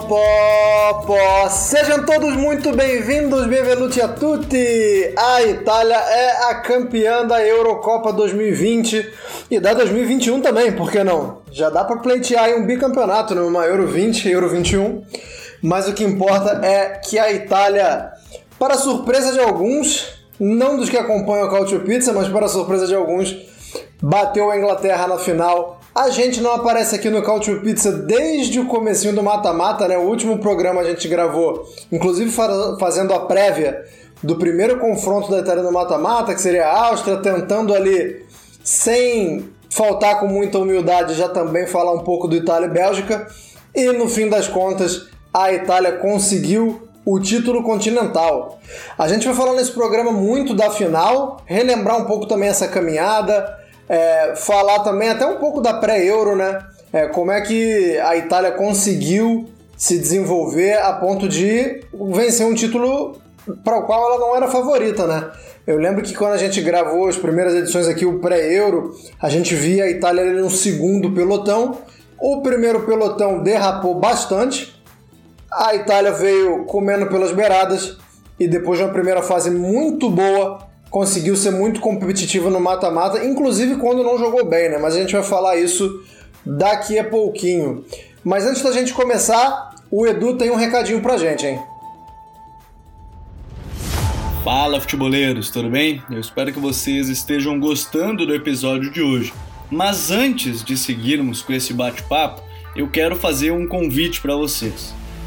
Pó, pó. Sejam todos muito bem-vindos, benvenuti a tutti! A Itália é a campeã da Eurocopa 2020 e da 2021 também, por que não? Já dá para pleitear um bicampeonato, numa Euro 20 Euro 21, mas o que importa é que a Itália, para surpresa de alguns, não dos que acompanham o Cautio Pizza, mas para surpresa de alguns, bateu a Inglaterra na final a gente não aparece aqui no Culture Pizza desde o comecinho do mata-mata, né? O último programa a gente gravou, inclusive fazendo a prévia do primeiro confronto da Itália no mata-mata, que seria a Áustria, tentando ali, sem faltar com muita humildade, já também falar um pouco do Itália e Bélgica. E no fim das contas, a Itália conseguiu o título continental. A gente vai falar nesse programa muito da final, relembrar um pouco também essa caminhada, é, falar também até um pouco da pré-euro, né? É, como é que a Itália conseguiu se desenvolver a ponto de vencer um título para o qual ela não era favorita, né? Eu lembro que quando a gente gravou as primeiras edições aqui, o pré-euro, a gente via a Itália no segundo pelotão. O primeiro pelotão derrapou bastante. A Itália veio comendo pelas beiradas e depois de uma primeira fase muito boa, conseguiu ser muito competitivo no mata-mata, inclusive quando não jogou bem, né? Mas a gente vai falar isso daqui a pouquinho. Mas antes da gente começar, o Edu tem um recadinho pra gente, hein? Fala, futeboleiros, tudo bem? Eu espero que vocês estejam gostando do episódio de hoje. Mas antes de seguirmos com esse bate-papo, eu quero fazer um convite para vocês.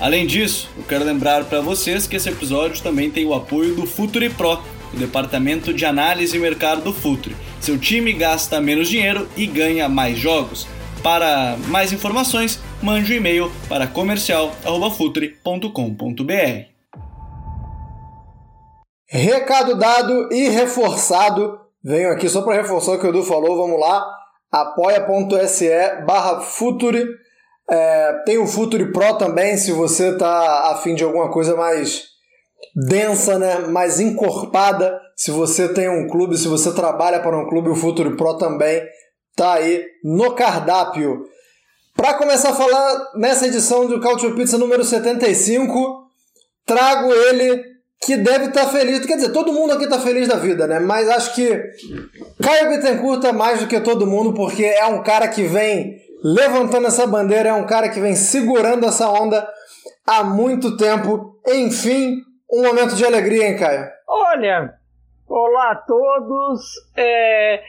Além disso, eu quero lembrar para vocês que esse episódio também tem o apoio do Futuri Pro, o departamento de análise e mercado do Futuri. Seu time gasta menos dinheiro e ganha mais jogos. Para mais informações, mande um e-mail para comercial@futuri.com.br. Recado dado e reforçado. Venho aqui só para reforçar o que o Edu falou, vamos lá. apoia.se barra Futuri é, tem o Futuri Pro também, se você está afim de alguma coisa mais densa, né? mais encorpada. Se você tem um clube, se você trabalha para um clube, o Futuri Pro também tá aí no cardápio. Para começar a falar nessa edição do Culture Pizza número 75, trago ele que deve estar tá feliz. Quer dizer, todo mundo aqui está feliz da vida, né? Mas acho que Caio Bittencourt tá mais do que todo mundo, porque é um cara que vem levantando essa bandeira, é um cara que vem segurando essa onda há muito tempo. Enfim, um momento de alegria, hein, Caio? Olha, olá a todos. É...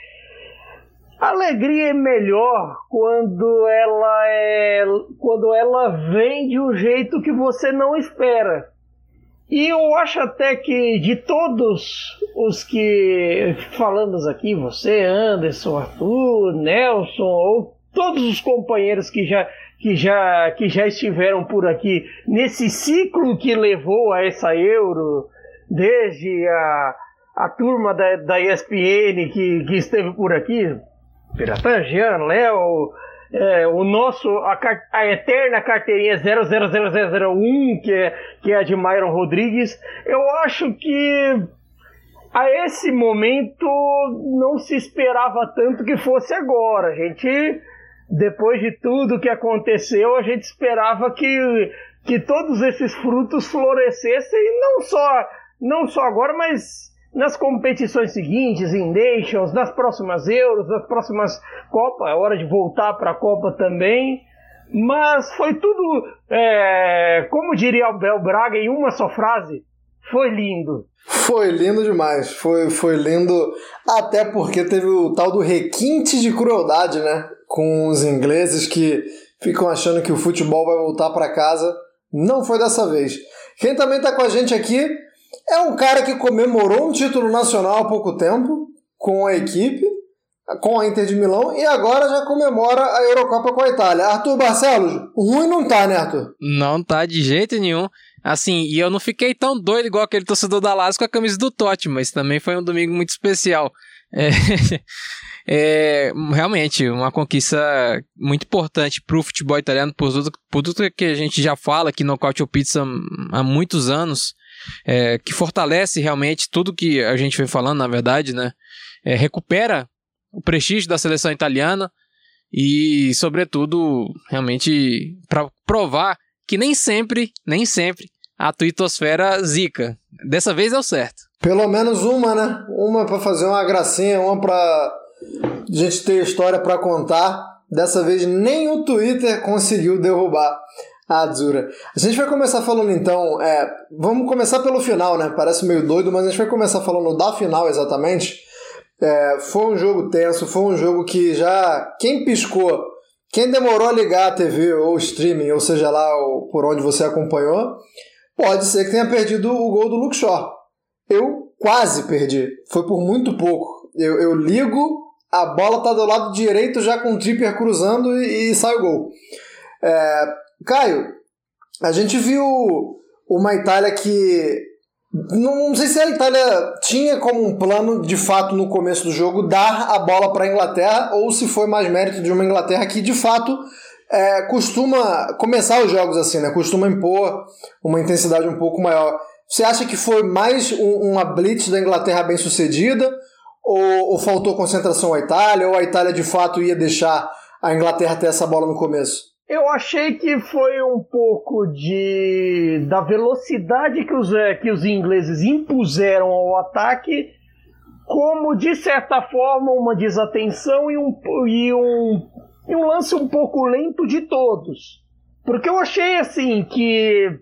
alegria é melhor quando ela é quando ela vem de um jeito que você não espera. E eu acho até que de todos os que falamos aqui, você, Anderson, Arthur, Nelson ou todos os companheiros que já, que já, que já estiveram por aqui nesse ciclo que levou a essa Euro, desde a, a turma da, da ESPN que, que esteve por aqui, Piratan, Jean, Léo, é, o nosso, a, a, eterna carteirinha 000001, que é, que é a de Myron Rodrigues, eu acho que a esse momento não se esperava tanto que fosse agora. A gente depois de tudo que aconteceu, a gente esperava que, que todos esses frutos florescessem, não só, não só agora, mas nas competições seguintes, em Nations, nas próximas Euros, nas próximas Copas, é hora de voltar para a Copa também. Mas foi tudo, é, como diria o Bel Braga em uma só frase, foi lindo. Foi lindo demais, foi, foi lindo, até porque teve o tal do requinte de crueldade, né? Com os ingleses que ficam achando que o futebol vai voltar para casa. Não foi dessa vez. Quem também está com a gente aqui é um cara que comemorou um título nacional há pouco tempo com a equipe, com a Inter de Milão, e agora já comemora a Eurocopa com a Itália. Arthur Barcelos, ruim não tá, né, Arthur? Não tá de jeito nenhum. Assim, e eu não fiquei tão doido igual aquele torcedor da Lazio com a camisa do Totti, mas também foi um domingo muito especial. É, é realmente uma conquista muito importante para o futebol italiano, por tudo, por tudo que a gente já fala aqui no Cautio Pizza há muitos anos, é, que fortalece realmente tudo que a gente vem falando, na verdade, né? É, recupera o prestígio da seleção italiana e, sobretudo, realmente para provar que nem sempre, nem sempre, a twittosfera zica. Dessa vez deu certo. Pelo menos uma, né? Uma para fazer uma gracinha, uma para gente ter história para contar. Dessa vez nem o Twitter conseguiu derrubar a Azura. A gente vai começar falando então, é, vamos começar pelo final, né? Parece meio doido, mas a gente vai começar falando da final exatamente. É, foi um jogo tenso, foi um jogo que já quem piscou quem demorou a ligar a TV ou streaming, ou seja lá por onde você acompanhou, pode ser que tenha perdido o gol do Luke Shaw. Eu quase perdi. Foi por muito pouco. Eu, eu ligo, a bola tá do lado direito já com o tripper cruzando e, e sai o gol. É, Caio, a gente viu uma Itália que não, não sei se a Itália tinha como um plano, de fato, no começo do jogo, dar a bola para a Inglaterra, ou se foi mais mérito de uma Inglaterra que, de fato, é, costuma começar os jogos assim, né? Costuma impor uma intensidade um pouco maior. Você acha que foi mais um, uma blitz da Inglaterra bem sucedida? Ou, ou faltou concentração à Itália? Ou a Itália de fato ia deixar a Inglaterra ter essa bola no começo? Eu achei que foi um pouco de da velocidade que os, é, que os ingleses impuseram ao ataque, como de certa forma uma desatenção e um, e um, e um lance um pouco lento de todos. Porque eu achei assim que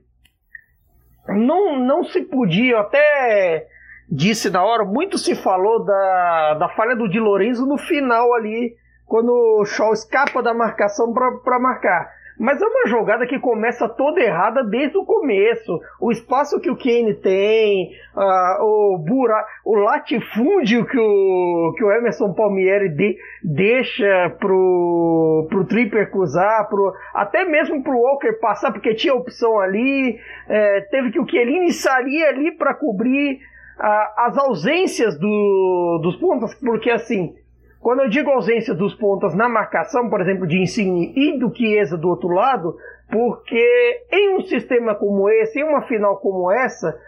não, não se podia, até disse na hora, muito se falou da, da falha do Di Lorenzo no final ali quando o Shaw escapa da marcação para marcar. Mas é uma jogada que começa toda errada desde o começo. O espaço que o Kane tem, uh, o bura, o latifúndio que o, que o Emerson Palmieri de, deixa pro, pro Tripper cruzar, pro, até mesmo pro Walker passar, porque tinha opção ali. É, teve que o Chiellini sair ali para cobrir uh, as ausências do, dos pontas, porque assim, quando eu digo ausência dos pontas na marcação, por exemplo, de Insigne e do Chiesa do outro lado, porque em um sistema como esse, em uma final como essa,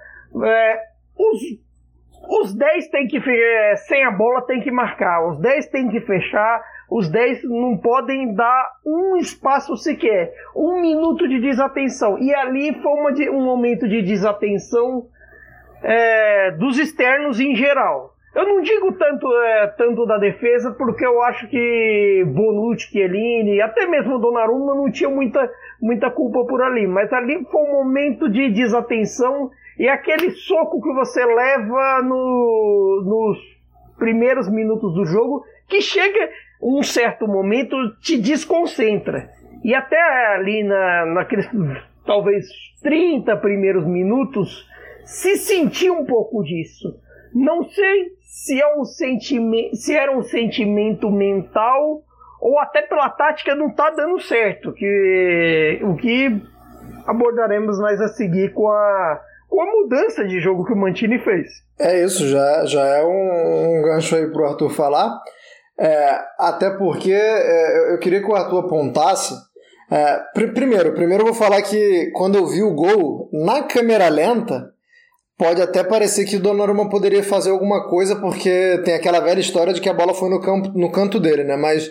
é, os, os 10 tem que, é, sem a bola, tem que marcar, os 10 tem que fechar, os 10 não podem dar um espaço sequer, um minuto de desatenção. E ali foi uma, um momento de desatenção é, dos externos em geral. Eu não digo tanto, é, tanto da defesa, porque eu acho que Bonucci, Chiellini, até mesmo Donnarumma não tinha muita, muita culpa por ali. Mas ali foi um momento de desatenção e aquele soco que você leva no, nos primeiros minutos do jogo, que chega um certo momento, te desconcentra. E até ali na, naqueles talvez 30 primeiros minutos, se sentia um pouco disso. Não sei se, é um sentimento, se era um sentimento mental ou até pela tática não está dando certo, que o que abordaremos mais a seguir com a, com a mudança de jogo que o Mantini fez. É isso, já, já é um, um gancho aí para o Arthur falar, é, até porque é, eu queria que o Arthur apontasse. É, pr primeiro, primeiro eu vou falar que quando eu vi o gol na câmera lenta, pode até parecer que o Donnarumma poderia fazer alguma coisa, porque tem aquela velha história de que a bola foi no, campo, no canto dele, né? Mas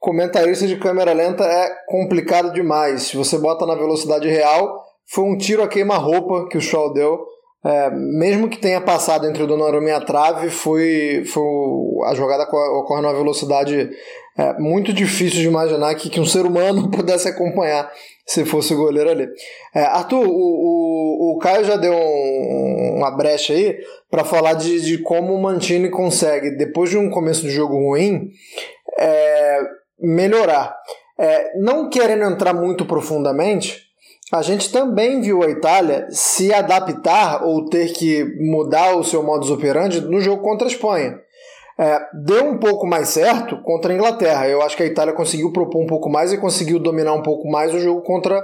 comentarista de câmera lenta é complicado demais. Se você bota na velocidade real, foi um tiro a queima-roupa que o Shaw deu é, mesmo que tenha passado entre o Donnarumma e a trave, foi, foi a jogada ocorre numa velocidade é, muito difícil de imaginar que, que um ser humano pudesse acompanhar se fosse o goleiro ali. É, Arthur, o, o, o Caio já deu um, uma brecha aí para falar de, de como o Mantini consegue, depois de um começo do jogo ruim, é, melhorar. É, não querendo entrar muito profundamente, a gente também viu a Itália se adaptar ou ter que mudar o seu modus operandi no jogo contra a Espanha. É, deu um pouco mais certo contra a Inglaterra. Eu acho que a Itália conseguiu propor um pouco mais e conseguiu dominar um pouco mais o jogo contra,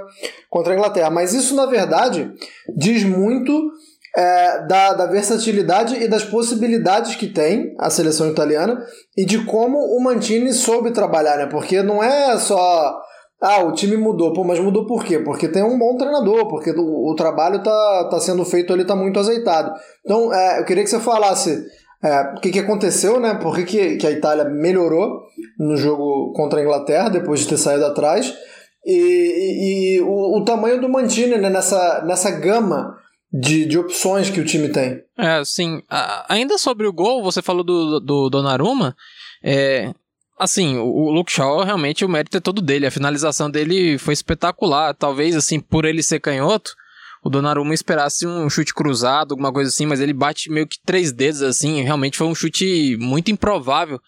contra a Inglaterra. Mas isso, na verdade, diz muito é, da, da versatilidade e das possibilidades que tem a seleção italiana e de como o Mantini soube trabalhar, né? Porque não é só ah, o time mudou. Pô, mas mudou por quê? Porque tem um bom treinador, porque o, o trabalho tá, tá sendo feito ali, tá muito azeitado. Então, é, eu queria que você falasse é, o que, que aconteceu, né? Por que, que, que a Itália melhorou no jogo contra a Inglaterra, depois de ter saído atrás, e, e, e o, o, tamanho do Mantini né? nessa, nessa gama de, de opções que o time tem. É, sim. Ainda sobre o gol, você falou do, do Donnarumma, é, Assim, o Luke Shaw, realmente, o mérito é todo dele. A finalização dele foi espetacular. Talvez, assim, por ele ser canhoto, o Donnarumma esperasse um chute cruzado, alguma coisa assim, mas ele bate meio que três dedos, assim. Realmente foi um chute muito improvável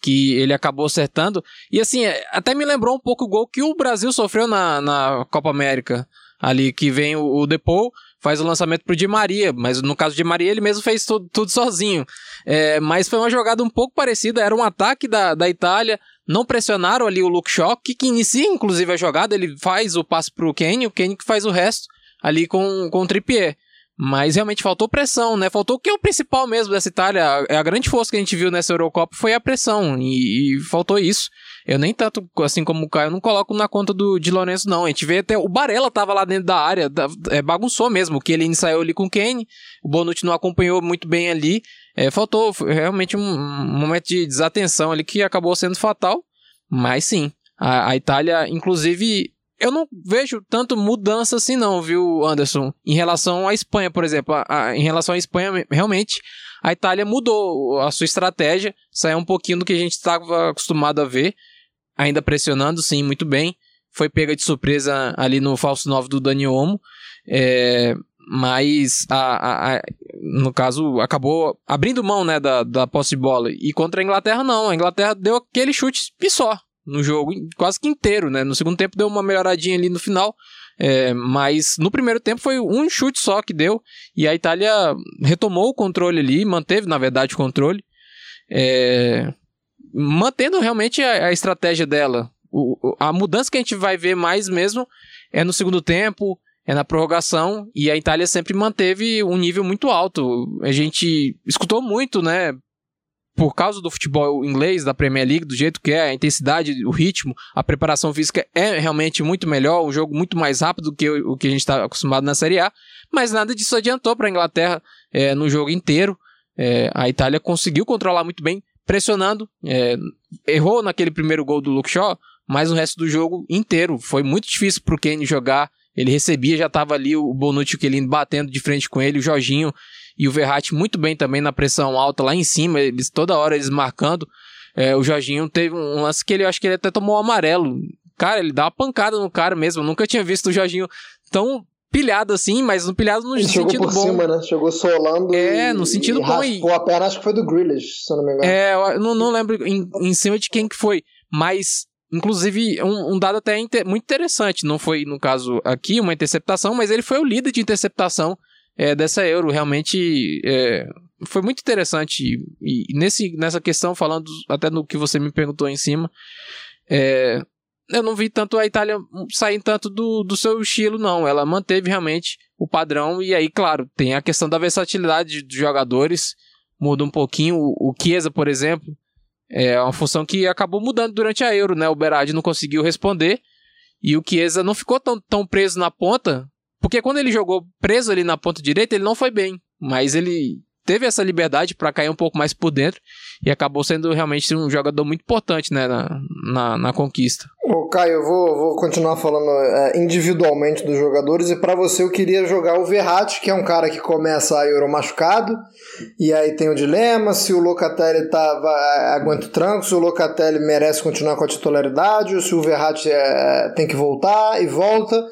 que ele acabou acertando. E, assim, é, até me lembrou um pouco o gol que o Brasil sofreu na, na Copa América. Ali, que vem o, o Depou faz o lançamento pro Di Maria, mas no caso de Maria ele mesmo fez tudo, tudo sozinho. É, mas foi uma jogada um pouco parecida, era um ataque da, da Itália, não pressionaram ali o Luke que, que inicia inclusive a jogada, ele faz o passe pro Kenny, o Kenny que faz o resto ali com, com o Trippier. Mas realmente faltou pressão, né? Faltou o que é o principal mesmo dessa Itália. A, a grande força que a gente viu nessa Eurocopa foi a pressão. E, e, faltou isso. Eu nem tanto, assim como o Caio, não coloco na conta do, de Lourenço, não. A gente vê até. O Barella tava lá dentro da área, da, é, bagunçou mesmo. Que ele ensaiou ali com o Kane. O Bonucci não acompanhou muito bem ali. É, faltou realmente um, um, momento de desatenção ali que acabou sendo fatal. Mas sim, a, a Itália, inclusive, eu não vejo tanto mudança assim não, viu, Anderson? Em relação à Espanha, por exemplo. A, a, em relação à Espanha, realmente, a Itália mudou a sua estratégia, saiu um pouquinho do que a gente estava acostumado a ver, ainda pressionando, sim, muito bem. Foi pega de surpresa ali no falso 9 do Dani Olmo, é, mas a, no caso acabou abrindo mão né, da, da posse de bola. E contra a Inglaterra, não. A Inglaterra deu aquele chute e só no jogo, quase que inteiro, né? No segundo tempo deu uma melhoradinha ali no final, é, mas no primeiro tempo foi um chute só que deu e a Itália retomou o controle ali, manteve na verdade o controle, é, mantendo realmente a, a estratégia dela. O, a mudança que a gente vai ver mais mesmo é no segundo tempo, é na prorrogação e a Itália sempre manteve um nível muito alto. A gente escutou muito, né? Por causa do futebol inglês, da Premier League, do jeito que é, a intensidade, o ritmo, a preparação física é realmente muito melhor, um jogo muito mais rápido do que o que a gente está acostumado na Série A, mas nada disso adiantou para a Inglaterra é, no jogo inteiro. É, a Itália conseguiu controlar muito bem, pressionando, é, errou naquele primeiro gol do Luke Shaw, mas o resto do jogo inteiro foi muito difícil para o Kane jogar. Ele recebia, já estava ali o Bonucci, ele batendo de frente com ele, o Jorginho e o Verratti muito bem também na pressão alta lá em cima, eles toda hora eles marcando. É, o Jorginho teve um lance que ele acho que ele até tomou um amarelo. Cara, ele dá uma pancada no cara mesmo. Eu nunca tinha visto o Jorginho tão pilhado assim, mas no pilhado no ele sentido por bom. Cima, né? Chegou solando. É, no sentido e bom. E... a perna, acho que foi do Grealish, se eu não me engano. É, eu não, não lembro em, em cima de quem que foi, mas Inclusive, um, um dado até inter, muito interessante. Não foi, no caso aqui, uma interceptação, mas ele foi o líder de interceptação é, dessa Euro. Realmente é, foi muito interessante. E, nesse, nessa questão, falando até no que você me perguntou em cima, é, eu não vi tanto a Itália sair tanto do, do seu estilo, não. Ela manteve realmente o padrão. E aí, claro, tem a questão da versatilidade dos jogadores. Muda um pouquinho. O, o Chiesa, por exemplo, é uma função que acabou mudando durante a Euro, né? O Berardi não conseguiu responder. E o Chiesa não ficou tão, tão preso na ponta porque quando ele jogou preso ali na ponta direita, ele não foi bem. Mas ele teve essa liberdade para cair um pouco mais por dentro e acabou sendo realmente um jogador muito importante né, na, na, na conquista. Ô, Caio, eu vou, vou continuar falando é, individualmente dos jogadores e para você eu queria jogar o Verratti, que é um cara que começa a Euro machucado e aí tem o dilema se o Locatelli tá, vai, aguenta o tranco, se o Locatelli merece continuar com a titularidade ou se o Verratti é, tem que voltar e volta.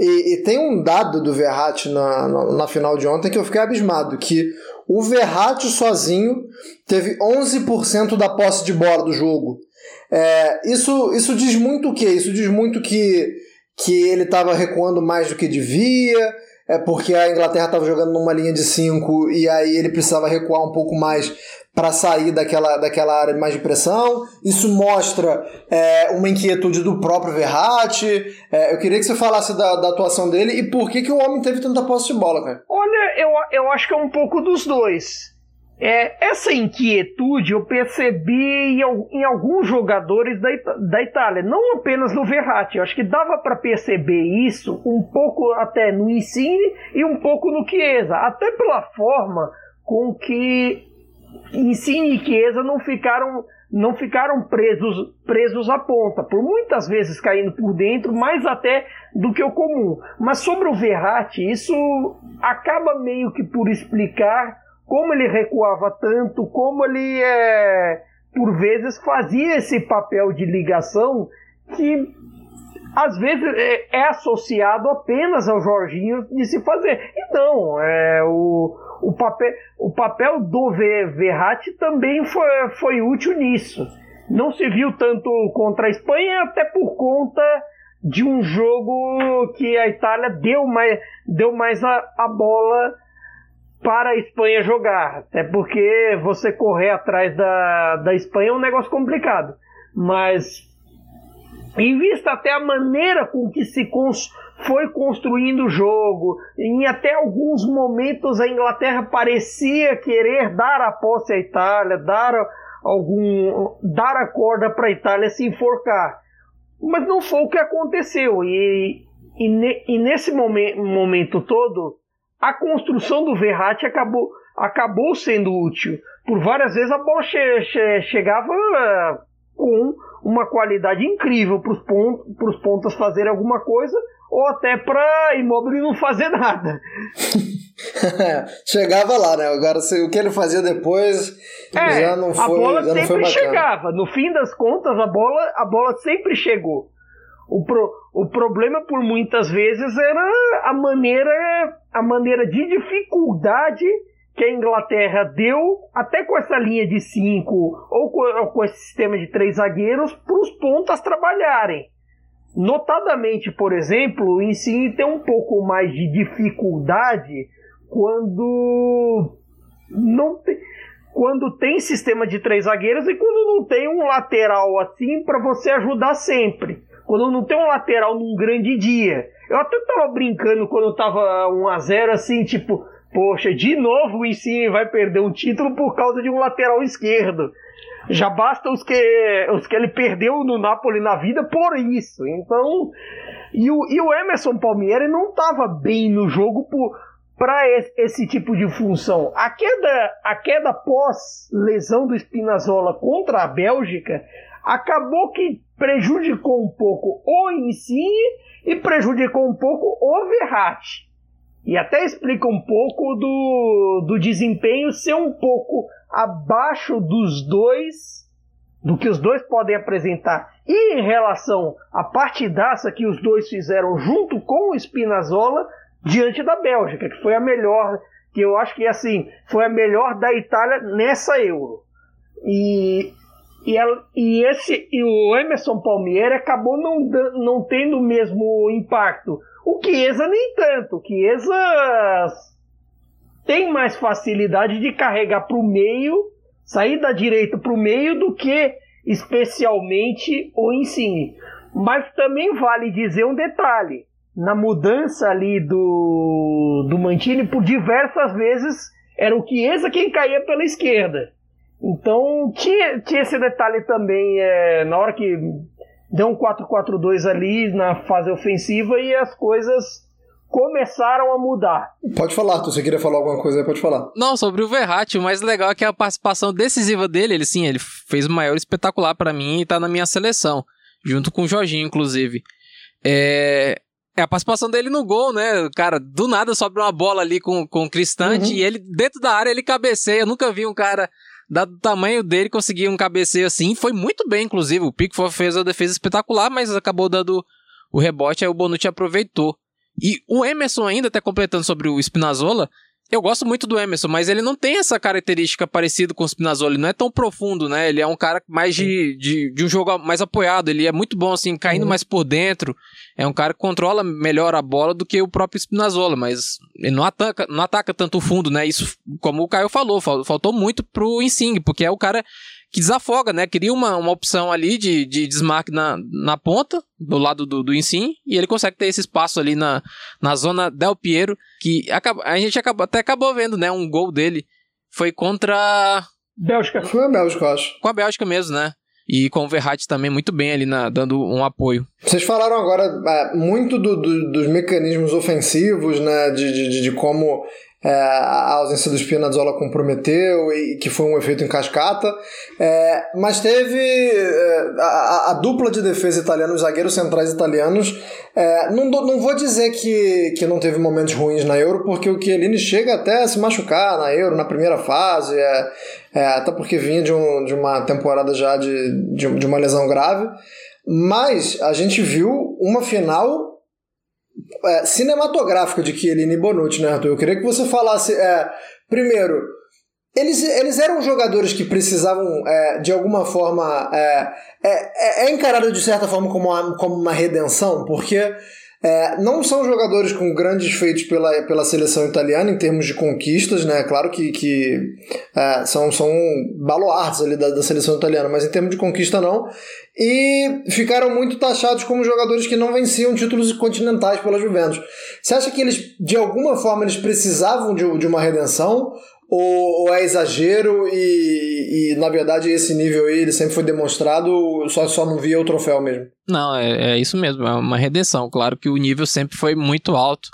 E, e, tem um dado do Verratti na, na, na, final de ontem que eu fiquei abismado, que o Verratti sozinho teve 11% da posse de bola do jogo. É, isso, isso diz muito o quê? Isso diz muito que, que ele estava recuando mais do que devia, é porque a Inglaterra estava jogando numa linha de 5 e aí ele precisava recuar um pouco mais para sair daquela, daquela área mais de pressão. Isso mostra é, uma inquietude do próprio Verratti. É, eu queria que você falasse da, da, atuação dele e por que, que o homem teve tanta posse de bola, cara. Olha, eu, eu acho que é um pouco dos dois. É, essa inquietude eu percebi em, em, alguns jogadores da, da Itália, não apenas no Verratti. Eu acho que dava para perceber isso um pouco até no Insigne e um pouco no Chiesa, até pela forma com que Insigne e Chiesa não ficaram não ficaram presos presos à ponta, por muitas vezes caindo por dentro, mais até do que o comum. Mas sobre o Verratti, isso acaba meio que por explicar como ele recuava tanto, como ele é, por vezes fazia esse papel de ligação que às vezes é, é associado apenas ao Jorginho de se fazer. E não, é, o, o, papel, o papel do Verratti também foi, foi útil nisso. Não se viu tanto contra a Espanha, até por conta de um jogo que a Itália deu mais, deu mais a, a bola para a Espanha jogar. Até porque você correr atrás da, da Espanha é um negócio complicado. Mas, em vista até a maneira com que se cons foi construindo o jogo, em até alguns momentos a Inglaterra parecia querer dar a posse à Itália, dar algum dar a corda para a Itália se enforcar. Mas não foi o que aconteceu. E, e, ne, e nesse momen, momento todo, a construção do Verratti acabou, acabou sendo útil. Por várias vezes a bola che, che, chegava uh, com uma qualidade incrível para os pont, pontas fazerem alguma coisa ou até para Immobile não fazer nada. chegava lá, né? Agora o que ele fazia depois é, já não foi, a bola já sempre chegava. No fim das contas, a bola, a bola sempre chegou. O, pro, o problema por muitas vezes era a maneira, a maneira de dificuldade que a Inglaterra deu, até com essa linha de cinco ou com, ou com esse sistema de três zagueiros, para os pontas trabalharem. Notadamente, por exemplo, o Insigne tem um pouco mais de dificuldade quando não tem, quando tem sistema de três zagueiros e quando não tem um lateral assim para você ajudar sempre quando não tem um lateral num grande dia. Eu até tava brincando quando tava 1 a 0 assim, tipo, poxa, de novo o Insigne vai perder um título por causa de um lateral esquerdo. Já basta os que, os que ele perdeu no Napoli na vida por isso. Então, e o, e o Emerson Palmieri não estava bem no jogo para esse, esse, tipo de função. A queda, a queda pós lesão do Spinazzola contra a Bélgica acabou que prejudicou um pouco o Insigne e prejudicou um pouco o Verratti. E até explica um pouco do, do desempenho ser um pouco abaixo dos dois, do que os dois podem apresentar. E em relação à partidaça que os dois fizeram junto com o Spinazzola diante da Bélgica, que foi a melhor, que eu acho que assim, foi a melhor da Itália nessa Euro. E e, ela, e, esse, e o Emerson Palmieri acabou não, não tendo o mesmo impacto. O Chiesa nem tanto. O Chiesa tem mais facilidade de carregar para o meio, sair da direita para o meio do que especialmente o Insigne. Mas também vale dizer um detalhe. Na mudança ali do, do Mantini, por diversas vezes era o Chiesa quem caía pela esquerda. Então tinha, tinha esse detalhe também é, na hora que deu um 4-4-2 ali na fase ofensiva e as coisas começaram a mudar. Pode falar, tu você queria falar alguma coisa aí, pode falar. Não, sobre o Verratti, o mais legal é que a participação decisiva dele, ele sim, ele fez o maior espetacular para mim e tá na minha seleção, junto com o Jorginho, inclusive. É, é a participação dele no gol, né? Cara, do nada sobe uma bola ali com, com o Cristante uhum. e ele, dentro da área, ele cabeceia. Eu nunca vi um cara dado o tamanho dele, conseguir um cabeceio assim. Foi muito bem, inclusive. O Pickford fez a defesa espetacular, mas acabou dando o rebote, aí o Bonucci aproveitou. E o Emerson ainda, até completando sobre o Spinazzola, eu gosto muito do Emerson, mas ele não tem essa característica parecida com o Spinazzola. Ele não é tão profundo, né? Ele é um cara mais de, de, de um jogo mais apoiado. Ele é muito bom, assim, caindo uhum. mais por dentro. É um cara que controla melhor a bola do que o próprio Spinazzola, mas ele não ataca, não ataca tanto o fundo, né? Isso, como o Caio falou, faltou muito pro Insigne, porque é o cara que desafoga, né? Queria uma, uma opção ali de, de desmarque na, na ponta, do lado do, do Insim, e ele consegue ter esse espaço ali na, na zona Del Piero, que acaba, a gente acaba, até acabou vendo, né? Um gol dele foi contra. Bélgica. Foi a Bélgica, eu acho. Com a Bélgica mesmo, né? E com o Verratti também muito bem ali na, dando um apoio. Vocês falaram agora é, muito do, do, dos mecanismos ofensivos, né? De, de, de como é, a ausência do Spinazzola comprometeu e que foi um efeito em cascata, é, mas teve é, a, a, dupla de defesa italiana, os zagueiros centrais italianos, é, não, não vou dizer que, que não teve momentos ruins na Euro, porque o Chiellini chega até a se machucar na Euro, na primeira fase, é, é, até porque vinha de, um, de uma temporada já de, de, de uma lesão grave, mas a gente viu uma final é, cinematográfica de Chiellini e Bonucci, né, Arthur? Eu queria que você falasse, é, primeiro, eles, eles eram jogadores que precisavam, é, de alguma forma, é, é, é encarado de certa forma como uma, como uma redenção, porque é, não são jogadores com grandes feitos pela, pela seleção italiana em termos de conquistas, né? Claro que, que é, são, são baluartes ali da, da seleção italiana, mas em termos de conquista não. E ficaram muito taxados como jogadores que não venciam títulos continentais pela Juventus. Você acha que eles, de alguma forma, eles precisavam de, de uma redenção? Ou, ou é exagero e, e, na verdade, esse nível aí ele sempre foi demonstrado, só, só não via o troféu mesmo? Não, é, é isso mesmo, é uma redenção. Claro que o nível sempre foi muito alto.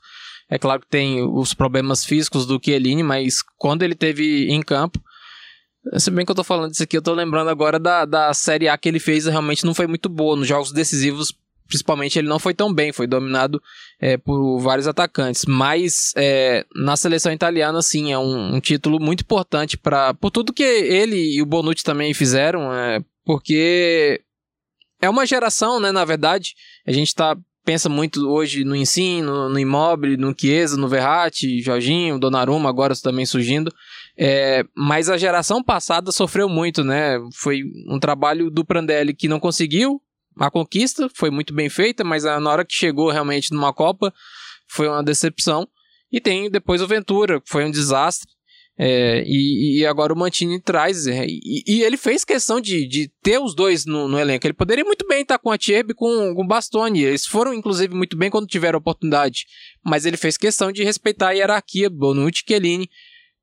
É claro que tem os problemas físicos do Chiellini, mas quando ele teve em campo, se bem que eu tô falando disso aqui, eu tô lembrando agora da, da Série A que ele fez, realmente não foi muito boa. Nos jogos decisivos principalmente ele não foi tão bem, foi dominado é, por vários atacantes. Mas é, na seleção italiana, sim, é um, um título muito importante para por tudo que ele e o Bonucci também fizeram, é, porque é uma geração, né? Na verdade, a gente tá pensa muito hoje no ensino, no Immobile, no Chiesa, no Verratti, Jorginho, Donnarumma agora também surgindo. É, mas a geração passada sofreu muito, né? Foi um trabalho do Prandelli que não conseguiu, a conquista foi muito bem feita, mas na hora que chegou realmente numa Copa foi uma decepção. E tem depois o Ventura, foi um desastre. É, e, e, agora o Mantini traz. É, e, e, ele fez questão de, de ter os dois no, no, elenco. Ele poderia muito bem estar com a Tierbe com, com o Bastoni. Eles foram, inclusive, muito bem quando tiveram a oportunidade. Mas ele fez questão de respeitar a hierarquia, Bonucci e Chiellini,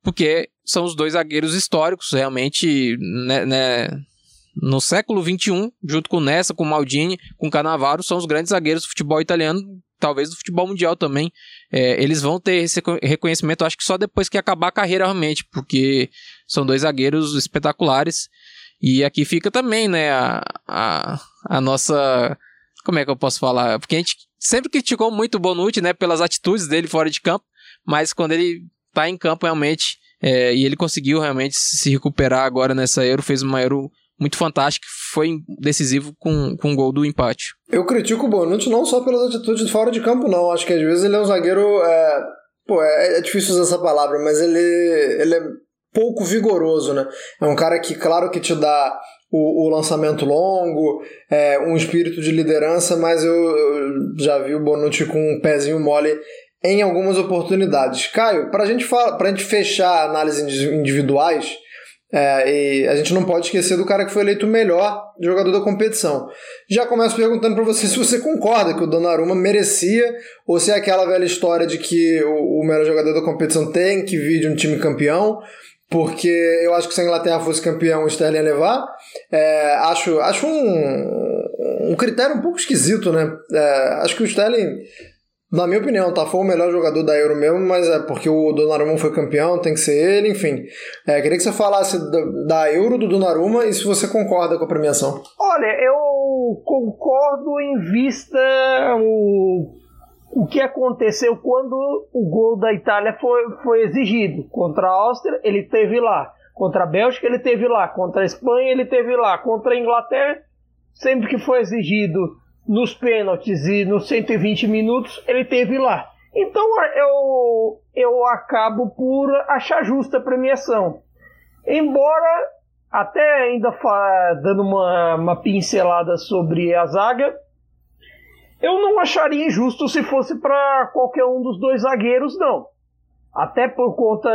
porque são os dois zagueiros históricos, realmente, né, né no século XXI, junto com Nessa, com Maldini, com Canavaro, são os grandes zagueiros do futebol italiano, talvez do futebol mundial também. É, eles vão ter esse reconhecimento, acho que só depois que acabar a carreira realmente, porque são dois zagueiros espetaculares. E aqui fica também, né, a, a, a nossa. Como é que eu posso falar? Porque a gente sempre criticou muito o Bonucci, né, pelas atitudes dele fora de campo, mas quando ele tá em campo realmente, é, e ele conseguiu realmente se recuperar agora nessa Euro, fez uma Euro muito fantástico, foi decisivo com, com o gol do empate. Eu critico o Bonucci não só pelas atitudes fora de campo, não. Acho que às vezes ele é um zagueiro. É... Pô, é, é difícil usar essa palavra, mas ele, ele é pouco vigoroso, né? É um cara que, claro, que te dá o, o lançamento longo, é, um espírito de liderança, mas eu, eu já vi o Bonucci com um pezinho mole em algumas oportunidades. Caio, para gente, a gente fechar análises individuais, é, e a gente não pode esquecer do cara que foi eleito o melhor jogador da competição. Já começo perguntando para você se você concorda que o Donnarumma merecia ou se é aquela velha história de que o, o melhor jogador da competição tem que vir de um time campeão, porque eu acho que se a Inglaterra fosse campeão, o Sterling ia levar. É, acho acho um, um critério um pouco esquisito, né? É, acho que o Sterling Na minha opinião, tá? Foi o melhor jogador da Euro mesmo, mas é porque o Donnarumma foi campeão, tem que ser ele, enfim. É, queria que você falasse da, Euro do Donnarumma e se você concorda com a premiação. Olha, eu concordo em vista o, o que aconteceu quando o gol da Itália foi, foi exigido. Contra a Áustria, ele teve lá. Contra a Bélgica, ele teve lá. Contra a Espanha, ele teve lá. Contra a Inglaterra, sempre que foi exigido nos pênaltis e nos 120 minutos, ele teve lá. Então eu, eu acabo por achar justa a premiação. Embora, até ainda dando uma, uma pincelada sobre a zaga, eu não acharia injusto se fosse para qualquer um dos dois zagueiros, não até por conta,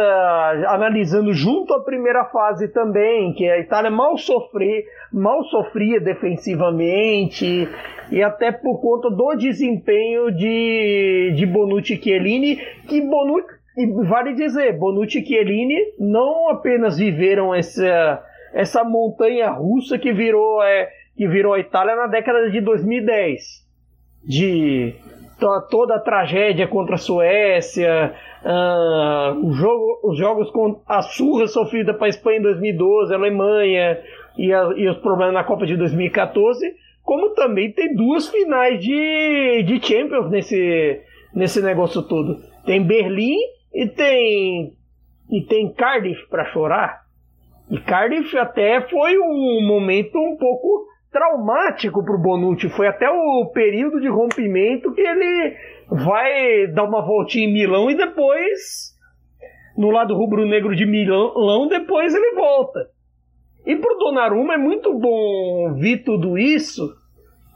analisando junto à primeira fase também, que a Itália mal sofria, mal sofria defensivamente, e até por conta do desempenho de, de Bonucci e Chiellini, que Bonucci, e vale dizer, Bonucci e Chiellini não apenas viveram essa, essa montanha russa que virou, é, que virou a Itália na década de 2010, de toda a tragédia contra a Suécia, uh, jogo, os jogos com a surra sofrida para a Espanha em 2012, a Alemanha e, a, e, os problemas na Copa de 2014, como também tem duas finais de, de Champions nesse, nesse negócio todo. Tem Berlim e tem e tem Cardiff para chorar. E Cardiff até foi um momento um pouco traumático para o Bonucci. Foi até o período de rompimento que ele vai dar uma voltinha em Milão e depois, no lado rubro-negro de Milão, depois ele volta. E para o Donnarumma é muito bom ver tudo isso,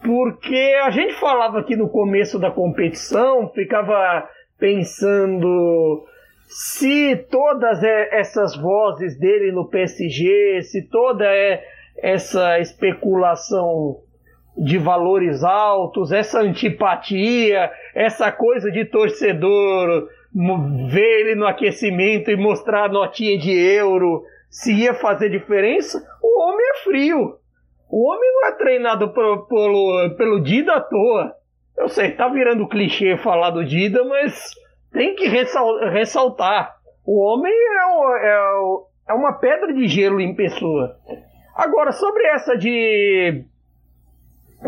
porque a gente falava aqui no começo da competição, ficava pensando se todas essas vozes dele no PSG, se toda essa especulação de valores altos, essa antipatia, essa coisa de torcedor ver ele no aquecimento e mostrar a notinha de euro, se ia fazer diferença, o homem é frio. O homem não é treinado pelo, pelo, pelo Dida à toa. Eu sei, tá virando clichê falar do Dida, mas tem que ressaltar. O homem é, é, é uma pedra de gelo em pessoa. Agora, sobre essa de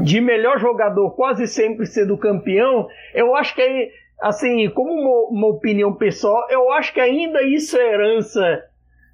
de melhor jogador quase sempre sendo campeão, eu acho que, assim, como uma, uma, opinião pessoal, eu acho que ainda isso é herança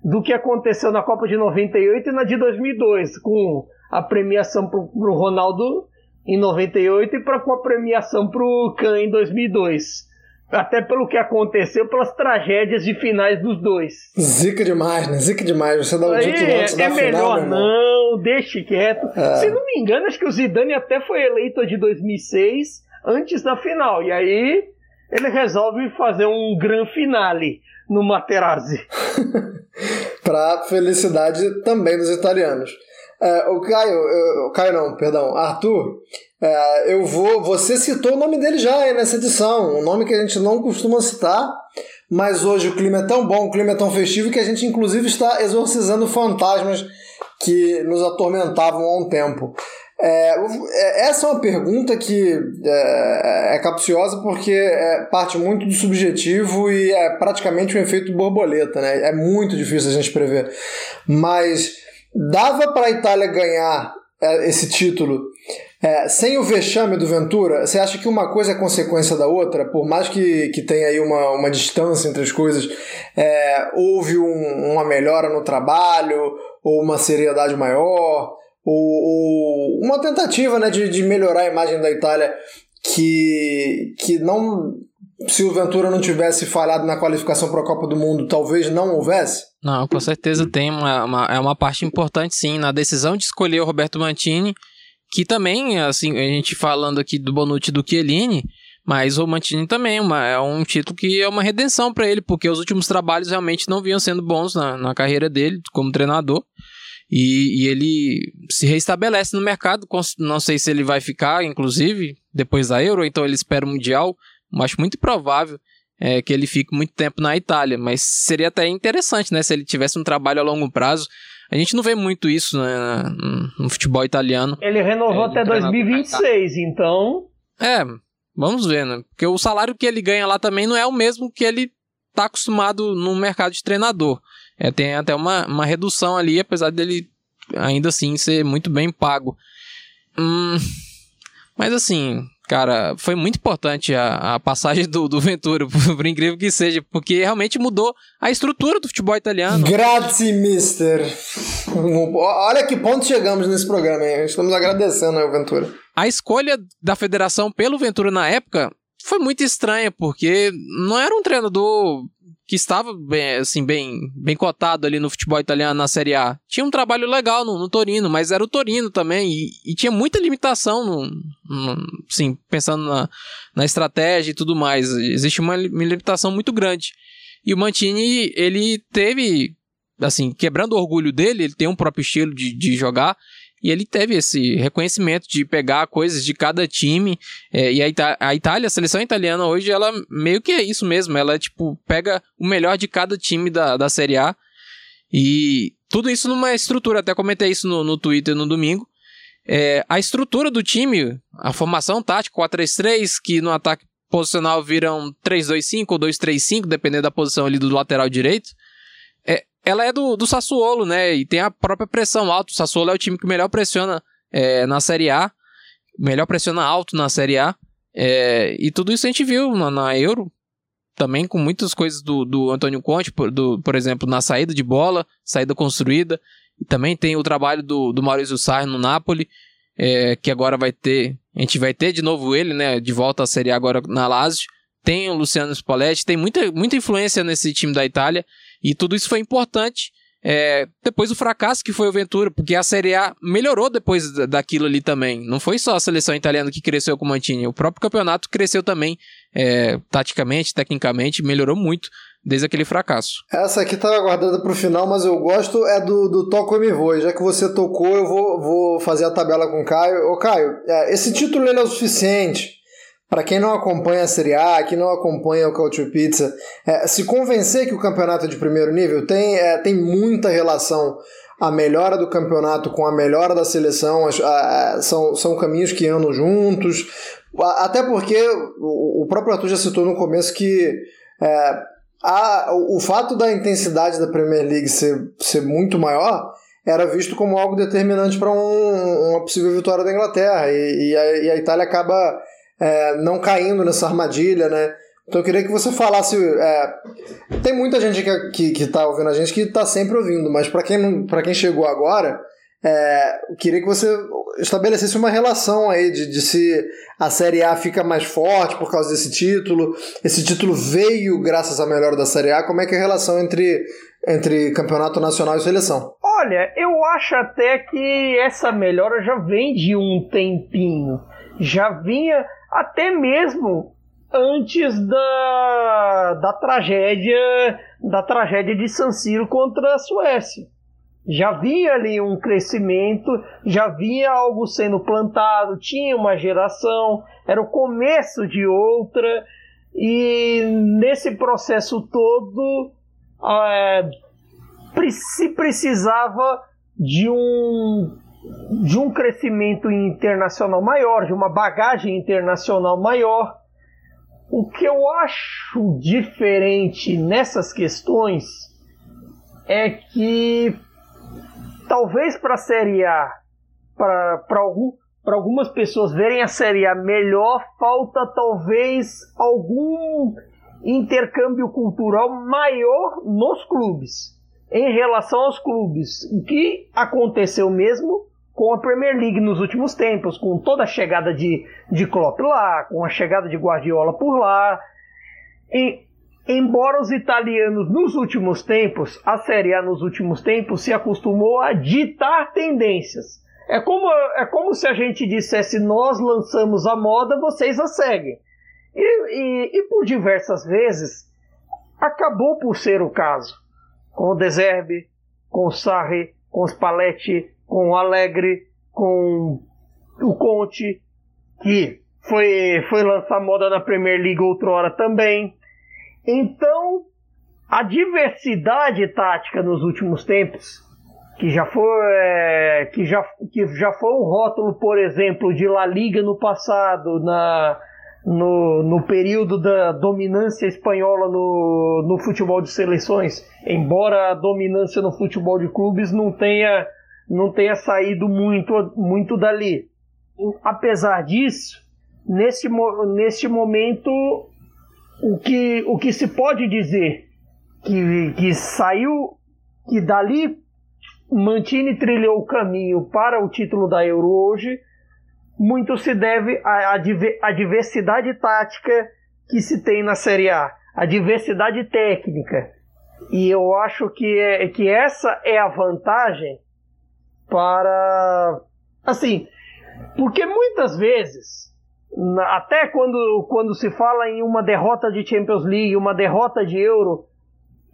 do que aconteceu na Copa de 98 e na de 2002, com a premiação pro, pro Ronaldo em 98 e pra, com a premiação pro Kahn em 2002. Até pelo que aconteceu, pelas tragédias de finais dos dois. Zica demais, né? Zica demais. Você dá o título antes é da melhor final, não, deixe quieto. É. Se não me engano, acho que o Zidane até foi eleito de 2006, antes da final. E aí ele resolve fazer um gran finale no Materazzi. Para felicidade também dos italianos. É, o Caio, o Caio não, perdão, Arthur, é, eu vou. Você citou o nome dele já nessa edição, um nome que a gente não costuma citar, mas hoje o clima é tão bom, o clima é tão festivo que a gente inclusive está exorcizando fantasmas que nos atormentavam há um tempo. É, é essa é uma pergunta que é, é capciosa porque é, parte muito do subjetivo e é praticamente um efeito borboleta, né? É muito difícil a gente prever. Mas dava para a Itália ganhar é, esse título é, sem o vexame do Ventura, você acha que uma coisa é consequência da outra? Por mais que, que tenha aí uma, uma distância entre as coisas, é, houve um, uma melhora no trabalho, ou uma seriedade maior, ou, ou uma tentativa né, de, de melhorar a imagem da Itália que, que não. Se o Ventura não tivesse falhado na qualificação para a Copa do Mundo, talvez não houvesse? Não, com certeza tem uma, uma, é uma parte importante sim na decisão de escolher o Roberto Mantini que também, assim, a gente falando aqui do Bonucci do Chiellini, mas o Mantini também uma, é um título que é uma redenção para ele, porque os últimos trabalhos realmente não vinham sendo bons na, na carreira dele como treinador. E, e, ele se reestabelece no mercado. Não sei se ele vai ficar, inclusive, depois da Euro, então ele espera o Mundial. Acho muito provável é, que ele fique muito tempo na Itália, mas seria até interessante, né? Se ele tivesse um trabalho a longo prazo. A gente não vê muito isso né, no futebol italiano. Ele renovou é, até 2026, então. É, Vamos ver, né? Porque o salário que ele ganha lá também não é o mesmo que ele tá acostumado no mercado de treinador. É, tem até uma, uma redução ali, apesar dele ainda assim ser muito bem pago. Hum, mas assim, cara, foi muito importante a, a passagem do, do Ventura, por, por, incrível que seja, porque realmente mudou a estrutura do futebol italiano. Grazie, mister. Olha que ponto chegamos nesse programa, hein? Estamos agradecendo ao Ventura. A escolha da federação pelo Ventura na época foi muito estranha, porque não era um treinador que estava bem, assim, bem, bem cotado ali no futebol italiano na Série A. Tinha um trabalho legal no, no Torino, mas era o Torino também, e, e tinha muita limitação, no, no, assim, pensando na, na estratégia e tudo mais. Existe uma, limitação muito grande. E o Mantini, ele teve, assim, quebrando o orgulho dele, ele tem um próprio estilo de, de jogar, e ele teve esse reconhecimento de pegar coisas de cada time. É, e a, Ita a Itália, a seleção italiana hoje, ela meio que é isso mesmo. Ela, tipo, pega o melhor de cada time da, da Série A. E tudo isso numa estrutura. Até comentei isso no, no Twitter no domingo. É, a estrutura do time, a formação tática 4-3-3, que no ataque posicional viram 3-2-5 ou 2-3-5, dependendo da posição ali do lateral direito ela é do, do Sassuolo, né? E tem a própria pressão alta. O Sassuolo é o time que melhor pressiona é, na Série A, melhor pressiona alto na Série A. É, e tudo isso a gente viu na, na, Euro, também com muitas coisas do, do Antônio Conte, por, do, por exemplo, na saída de bola, saída construída. E também tem o trabalho do, do Maurício Sarri no Napoli, é, que agora vai ter. A gente vai ter de novo ele, né? De volta à Série A agora na Lazio. Tem o Luciano Spalletti, tem muita, muita influência nesse time da Itália. E tudo isso foi importante é, depois do fracasso que foi o Ventura, porque a Série A melhorou depois daquilo ali também. Não foi só a seleção italiana que cresceu com o Mantini, o próprio campeonato cresceu também, é, taticamente, tecnicamente, melhorou muito desde aquele fracasso. Essa aqui estava guardada para o final, mas eu gosto é do, do Toco e Me Voe. Já que você tocou, eu vou, vou fazer a tabela com o Caio. Ô Caio, é, esse título é o suficiente para quem não acompanha a Série A, que não acompanha o Culture Pizza, é, se convencer que o campeonato é de primeiro nível tem, é, tem muita relação a melhora do campeonato com a melhora da seleção, as, a, são, são caminhos que andam juntos, até porque o, o próprio Arthur já citou no começo que é, a, o, o fato da intensidade da Premier League ser, ser muito maior era visto como algo determinante para um, uma possível vitória da Inglaterra, e, e, a, e a Itália acaba é, não caindo nessa armadilha, né? Então eu queria que você falasse. É, tem muita gente que, que, que tá ouvindo a gente que está sempre ouvindo, mas para quem, quem chegou agora, é, eu queria que você estabelecesse uma relação aí de, de se a Série A fica mais forte por causa desse título. Esse título veio graças à melhora da Série A. Como é que é a relação entre, entre campeonato nacional e seleção? Olha, eu acho até que essa melhora já vem de um tempinho. Já vinha até mesmo antes da, da tragédia da tragédia de San Siro contra a Suécia. Já vinha ali um crescimento, já vinha algo sendo plantado, tinha uma geração, era o começo de outra, e nesse processo todo é, se precisava de um de um crescimento internacional maior, de uma bagagem internacional maior. O que eu acho diferente nessas questões é que talvez para a Série A, para algum, algumas pessoas verem a Série A melhor, falta talvez algum intercâmbio cultural maior nos clubes. Em relação aos clubes, o que aconteceu mesmo com a Premier League nos últimos tempos, com toda a chegada de, de Klopp lá, com a chegada de Guardiola por lá. E, embora os italianos nos últimos tempos, a Série A nos últimos tempos, se acostumou a ditar tendências. É como, é como se a gente dissesse: nós lançamos a moda, vocês a seguem. E, e, e por diversas vezes acabou por ser o caso. Com o Deserbe, com o Sarri, com os Paletti, com o Alegre, com o Conte, que foi, foi lançar moda na Premier League outrora também. Então, a diversidade tática nos últimos tempos, que já foi, é, que já, que já foi um rótulo, por exemplo, de La Liga no passado, na, no, no período da dominância espanhola no, no futebol de seleções, embora a dominância no futebol de clubes não tenha, não tenha saído muito, muito dali. Apesar disso, nesse, nesse momento, o que, o que se pode dizer que, que saiu, que dali Mantini trilhou o caminho para o título da Euro hoje, muito se deve à, à diversidade tática que se tem na Série A, a diversidade técnica. E eu acho que, é, que essa é a vantagem para. Assim, porque muitas vezes, até quando, quando se fala em uma derrota de Champions League, uma derrota de Euro,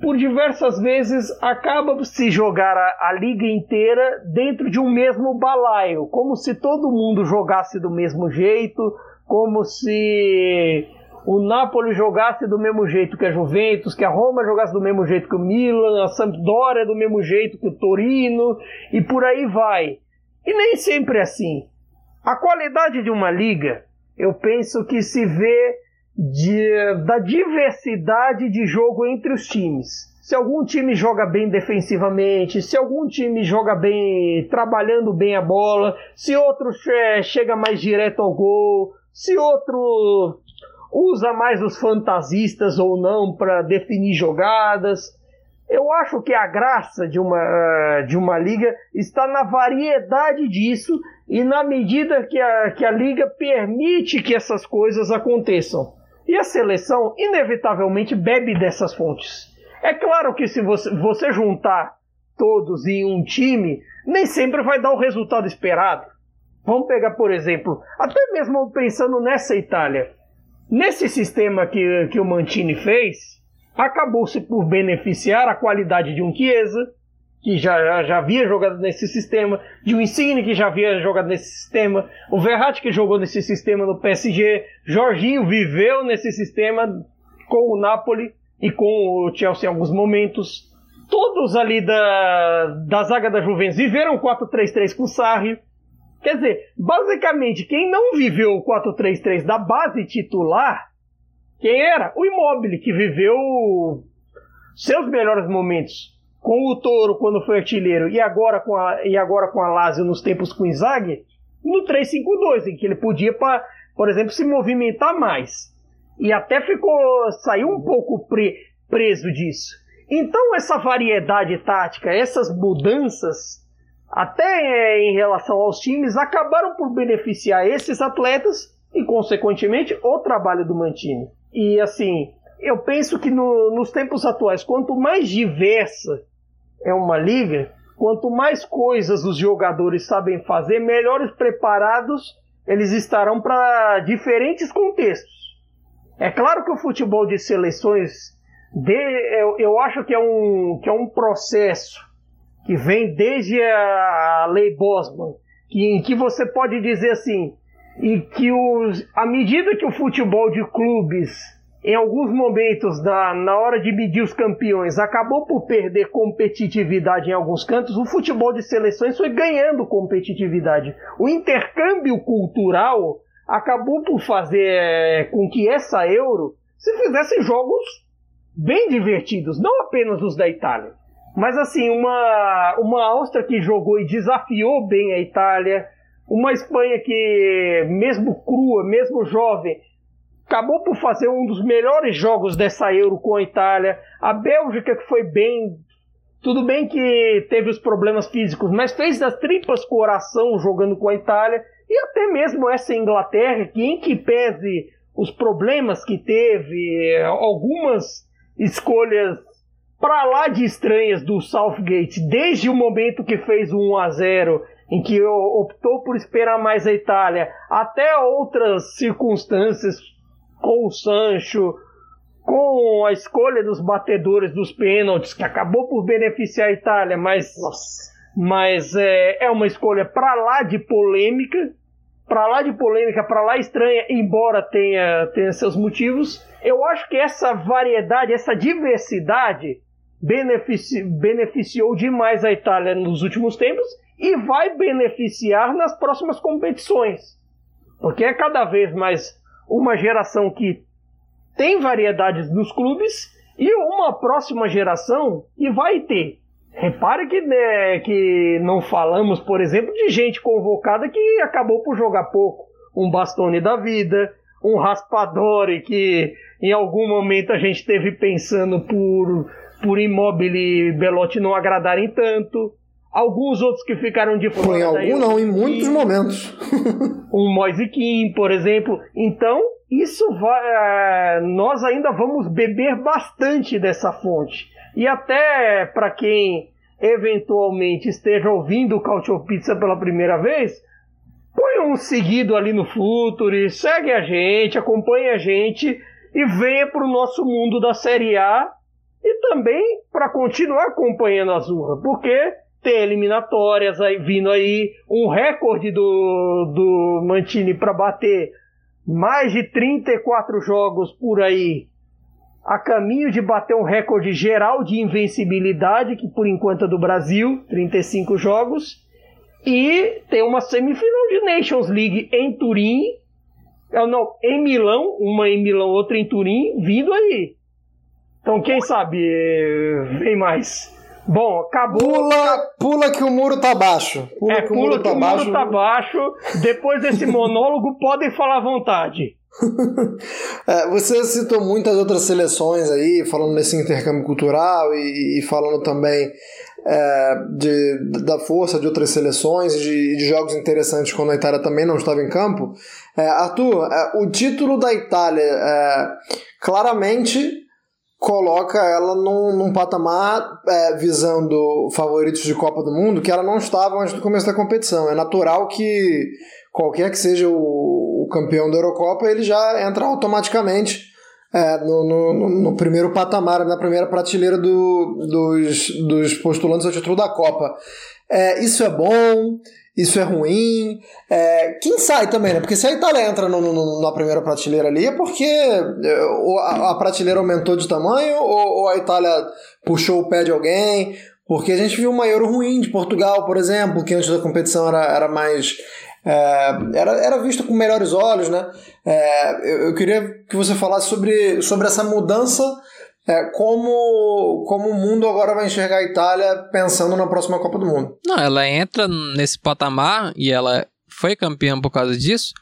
por diversas vezes acaba se jogar a, a, liga inteira dentro de um mesmo balaio, como se todo mundo jogasse do mesmo jeito, como se o Napoli jogasse do mesmo jeito que a Juventus, que a Roma jogasse do mesmo jeito que o Milan, a Sampdoria do mesmo jeito que o Torino e por aí vai. E nem sempre é assim. A qualidade de uma liga, eu penso que se vê de, da diversidade de jogo entre os times. Se algum time joga bem defensivamente, se algum time joga bem trabalhando bem a bola, se outro che chega mais direto ao gol, se outro usa mais os fantasistas ou não para definir jogadas. Eu acho que a graça de uma, de uma liga está na variedade disso e na medida que a, que a liga permite que essas coisas aconteçam. E a seleção, inevitavelmente, bebe dessas fontes. É claro que se você, você juntar todos em um time, nem sempre vai dar o resultado esperado. Vamos pegar, por exemplo, até mesmo pensando nessa Itália. Nesse sistema que, que o Mantini fez, acabou-se por beneficiar a qualidade de um Chiesa, que já, já havia jogado nesse sistema, de um Insigne que já havia jogado nesse sistema, o Verratti que jogou nesse sistema no PSG, Jorginho viveu nesse sistema com o Napoli e com o Chelsea em alguns momentos. Todos ali da, da zaga da Juventus viveram 4-3-3 com o Sarri. Quer dizer, basicamente, quem não viveu o 4-3-3 da base titular, quem era? O Immobile, que viveu seus melhores momentos com o Toro quando foi artilheiro e agora com a, e agora com a Lazio nos tempos com o Inzaghi, no 3-5-2, em que ele podia, pra, por exemplo, se movimentar mais. E até ficou saiu um pouco pre, preso disso. Então essa variedade tática, essas mudanças, até é, em relação aos times, acabaram por beneficiar esses atletas e, consequentemente, o trabalho do Mantini. E assim, eu penso que no, nos tempos atuais, quanto mais diversa é uma liga, quanto mais coisas os jogadores sabem fazer, melhores preparados eles estarão para diferentes contextos. É claro que o futebol de seleções, de, eu, eu, acho que é, um, que é um processo que vem desde a, lei Bosman, que, em que você pode dizer assim, e que os, à medida que o futebol de clubes em alguns momentos da, na hora de medir os campeões, acabou por perder competitividade em alguns cantos, o futebol de seleções foi ganhando competitividade. O intercâmbio cultural acabou por fazer é, com que essa Euro se fizesse jogos bem divertidos, não apenas os da Itália. Mas assim, uma, uma Áustria que jogou e desafiou bem a Itália, uma Espanha que, mesmo crua, mesmo jovem, acabou por fazer um dos melhores jogos dessa Euro com a Itália. A Bélgica que foi bem, tudo bem que teve os problemas físicos, mas fez das tripas coração jogando com a Itália. E até mesmo essa Inglaterra, que em que pese os problemas que teve, algumas escolhas para lá de estranhas do Southgate, desde o momento que fez o 1 a 0 em que optou por esperar mais a Itália, até outras circunstâncias com o Sancho, com a escolha dos batedores dos pênaltis, que acabou por beneficiar a Itália, mas, mas é, é uma escolha para lá de polêmica, para lá de polêmica, para lá estranha, embora tenha, tenha seus motivos. Eu acho que essa variedade, essa diversidade benefici, beneficiou demais a Itália nos últimos tempos e vai beneficiar nas próximas competições. Porque é cada vez mais uma geração que tem variedades nos clubes e uma próxima geração que vai ter. Repare que, né, que não falamos, por exemplo, de gente convocada que acabou por jogar pouco. Um Bastone da vida, um Raspadori que em algum momento a gente teve pensando por, por Immobile e Belotti não agradarem tanto. Alguns outros que ficaram de fora. Em algum não, em muitos momentos. um Moise Kim, por exemplo. Então, isso vai. É, nós ainda vamos beber bastante dessa fonte. E até para quem eventualmente esteja ouvindo o Cautio Pizza pela primeira vez, põe um seguido ali no Futuri, segue a gente, acompanha a gente e venha para o nosso mundo da Série A e também para continuar acompanhando a Zurra, porque tem eliminatórias aí vindo aí, um recorde do, do Mantini para bater mais de 34 jogos por aí a caminho de bater um recorde geral de invencibilidade, que por enquanto é do Brasil, 35 jogos. E tem uma semifinal de Nations League em Turim, não, em Milão, uma em Milão, outra em Turim, vindo aí. Então quem sabe vem mais. Bom, acabou. Pula, pula que o muro tá baixo. Pula é, que o muro, que tá, o baixo. muro tá baixo. Depois desse monólogo, podem falar à vontade. é, você citou muitas outras seleções aí, falando nesse intercâmbio cultural e, e falando também é, de, da força de outras seleções e de, de, jogos interessantes quando a Itália também não estava em campo. É, Arthur, é, o título da Itália é, claramente coloca ela num, num patamar é, visando favoritos de Copa do Mundo que ela não estava antes do começo da competição. É natural que qualquer que seja o, o campeão da Eurocopa, ele já entra automaticamente é, no, no, no, primeiro patamar, na primeira prateleira do, dos, dos postulantes ao título da Copa. É, isso é bom, isso é ruim. É, quem sai também, né? Porque se a Itália entra no, no, na primeira prateleira ali é porque é, a, a prateleira aumentou de tamanho ou, ou, a Itália puxou o pé de alguém. Porque a gente viu uma Euro ruim de Portugal, por exemplo, que antes da competição era, era mais. É, era, era visto com melhores olhos, né? É, eu, eu, queria que você falasse sobre, sobre essa mudança é, como, como o mundo agora vai enxergar a Itália pensando na próxima Copa do Mundo. Não, ela entra nesse patamar e ela foi campeã por causa disso,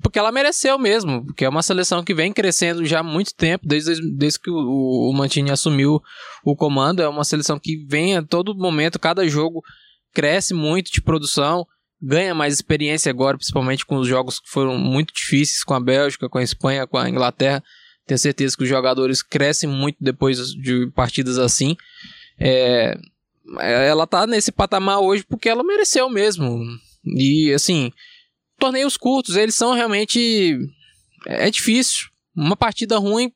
porque ela mereceu mesmo, porque é uma seleção que vem crescendo já há muito tempo, desde, desde que o, o Mantini assumiu o comando, é uma seleção que vem a todo momento, cada jogo cresce muito de produção, ganha mais experiência agora, principalmente com os jogos que foram muito difíceis com a Bélgica, com a Espanha, com a Inglaterra, tenho certeza que os jogadores crescem muito depois de partidas assim. É, ela tá nesse patamar hoje porque ela mereceu mesmo. E assim, torneios curtos, eles são realmente. É difícil. Uma partida ruim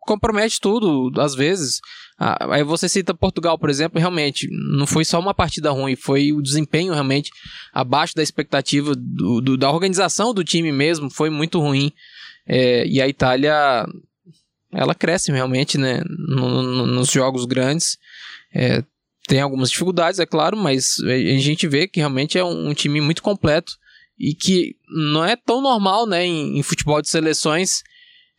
compromete tudo, às vezes. Ah, aí você cita Portugal, por exemplo, realmente, não foi só uma partida ruim, foi o desempenho realmente abaixo da expectativa do, do da organização do time mesmo, foi muito ruim. É, e a Itália ela cresce realmente, né, no, no, nos jogos grandes. É, tem algumas dificuldades, é claro, mas a gente vê que realmente é um, um time muito completo e que não é tão normal, né, em, em, futebol de seleções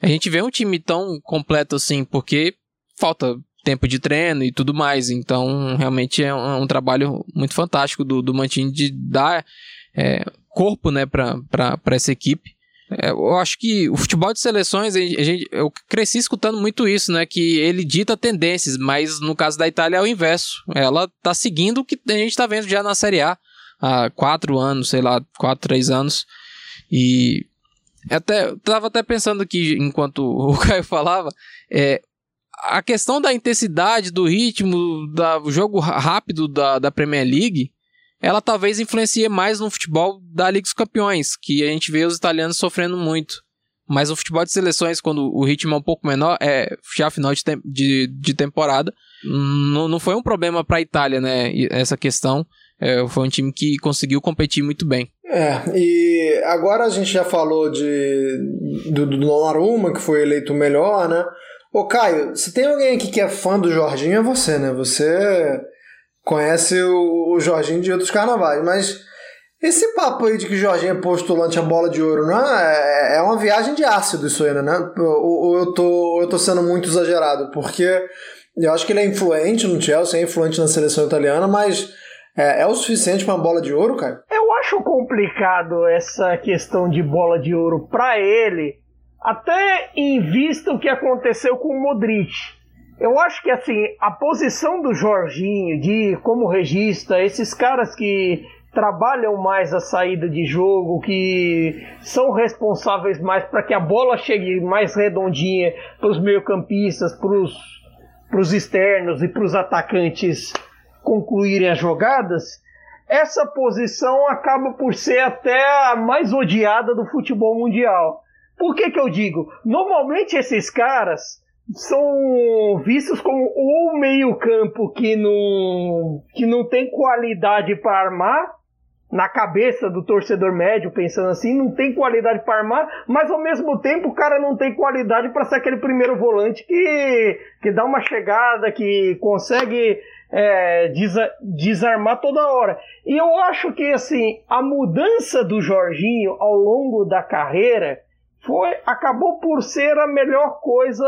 a gente vê um time tão completo assim, porque falta tempo de treino e tudo mais. Então, realmente é um, um trabalho muito fantástico do, do Mantini de dar é, corpo, né, para essa equipe. É, eu acho que o futebol de seleções, a gente, eu cresci escutando muito isso, né? Que ele dita tendências, mas no caso da Itália é o inverso. Ela tá seguindo o que a gente tá vendo já na Série A há quatro anos, sei lá, quatro, três anos. E até tava até pensando aqui enquanto o Caio falava, é, a questão da intensidade, do ritmo, do jogo rápido da, da Premier League ela talvez influencie mais no futebol da Liga dos Campeões, que a gente vê os italianos sofrendo muito. Mas o futebol de seleções, quando o ritmo é um pouco menor, é já final de, de, de temporada, não, não foi um problema para a Itália, né? Essa questão. É, foi um time que conseguiu competir muito bem. É, e agora a gente já falou de do, do Donnarumma, que foi eleito o melhor, né? Ô Caio, se tem alguém aqui que é fã do Jorginho, é você, né? Você conhece o, o Jorginho de outros carnavais, mas Esse papo aí de que Jorginho é postulante a bola de ouro, não é, é, é uma viagem de ácido isso aí, né? Ou, eu, tô, eu tô sendo muito exagerado, porque eu acho que ele é influente no Chelsea, é influente na seleção italiana, mas é, é o suficiente para uma bola de ouro, cara? Eu acho complicado essa questão de bola de ouro para ele, até em vista o que aconteceu com o Modric. Eu acho que assim, a posição do Jorginho de como regista, esses caras que trabalham mais a saída de jogo, que são responsáveis mais para que a bola chegue mais redondinha para os meio-campistas, para os externos e para os atacantes concluírem as jogadas, essa posição acaba por ser até a mais odiada do futebol mundial. Por que, que eu digo? Normalmente esses caras são vistos como o meio-campo que não, que não tem qualidade para armar na cabeça do torcedor médio, pensando assim, não tem qualidade para armar, mas ao mesmo tempo o cara não tem qualidade para ser aquele primeiro volante que, que dá uma chegada, que consegue é, desa desarmar toda hora. E eu acho que assim, a mudança do Jorginho ao longo da carreira foi acabou por ser a melhor coisa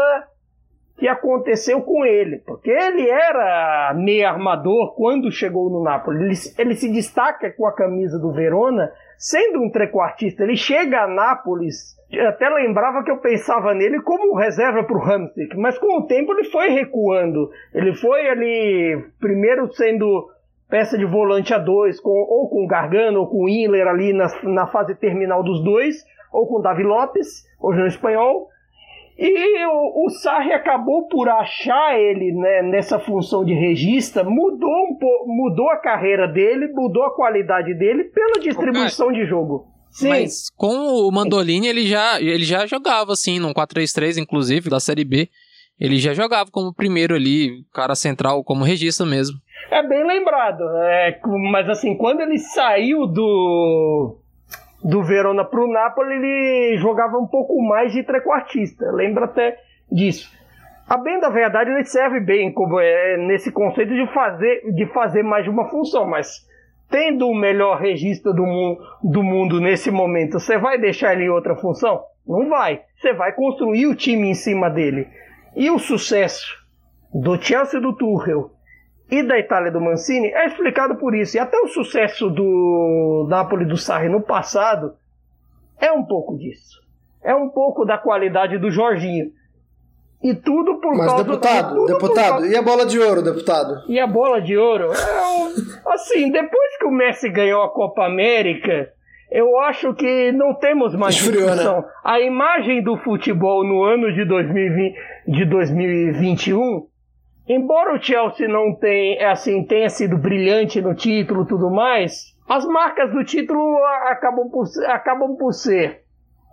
que aconteceu com ele, porque ele era meio armador quando chegou no Napoli. Ele, ele se destaca com a camisa do Verona, sendo um trequartista. Ele chega a Nápoles, até lembrava que eu pensava nele como reserva para o Hamsik, mas com o tempo ele foi recuando. Ele foi ali, primeiro sendo peça de volante a dois, com, ou com Gargano ou com Inler ali na, na fase terminal dos dois, ou com Davi Lopes, hoje no espanhol e o, o Sarri acabou por achar ele né, nessa função de regista, mudou um pouco, mudou a carreira dele, mudou a qualidade dele pela distribuição de jogo. Sim. Mas com o Mandolini ele já, ele já jogava assim, num 4-3-3, inclusive, da Série B. Ele já jogava como primeiro ali, cara central, como regista mesmo. É bem lembrado, é, mas assim, quando ele saiu do do Verona para o Napoli, ele jogava um pouco mais de trequartista. Lembra até disso. A bem da verdade, ele serve bem como é, nesse conceito de fazer, de fazer mais de uma função, mas tendo o melhor registro do, mu do mundo nesse momento, você vai deixar ele em outra função? Não vai. Você vai construir o time em cima dele. E o sucesso do Chelsea do Tuchel e da Itália do Mancini é explicado por isso. E até o sucesso do Napoli do Sarri no passado é um pouco disso. É um pouco da qualidade do Jorginho. E tudo por Mas, causa... deputado, deputado, causa... e a bola de ouro, deputado? E a bola de ouro? É, assim, depois que o Messi ganhou a Copa América, eu acho que não temos mais Esfriou, né? discussão. Né? A imagem do futebol no ano de, 2020, de 2021 embora o Chelsea não tenha, é assim, tenha sido brilhante no título e tudo mais, as marcas do título acabam por, acabam por ser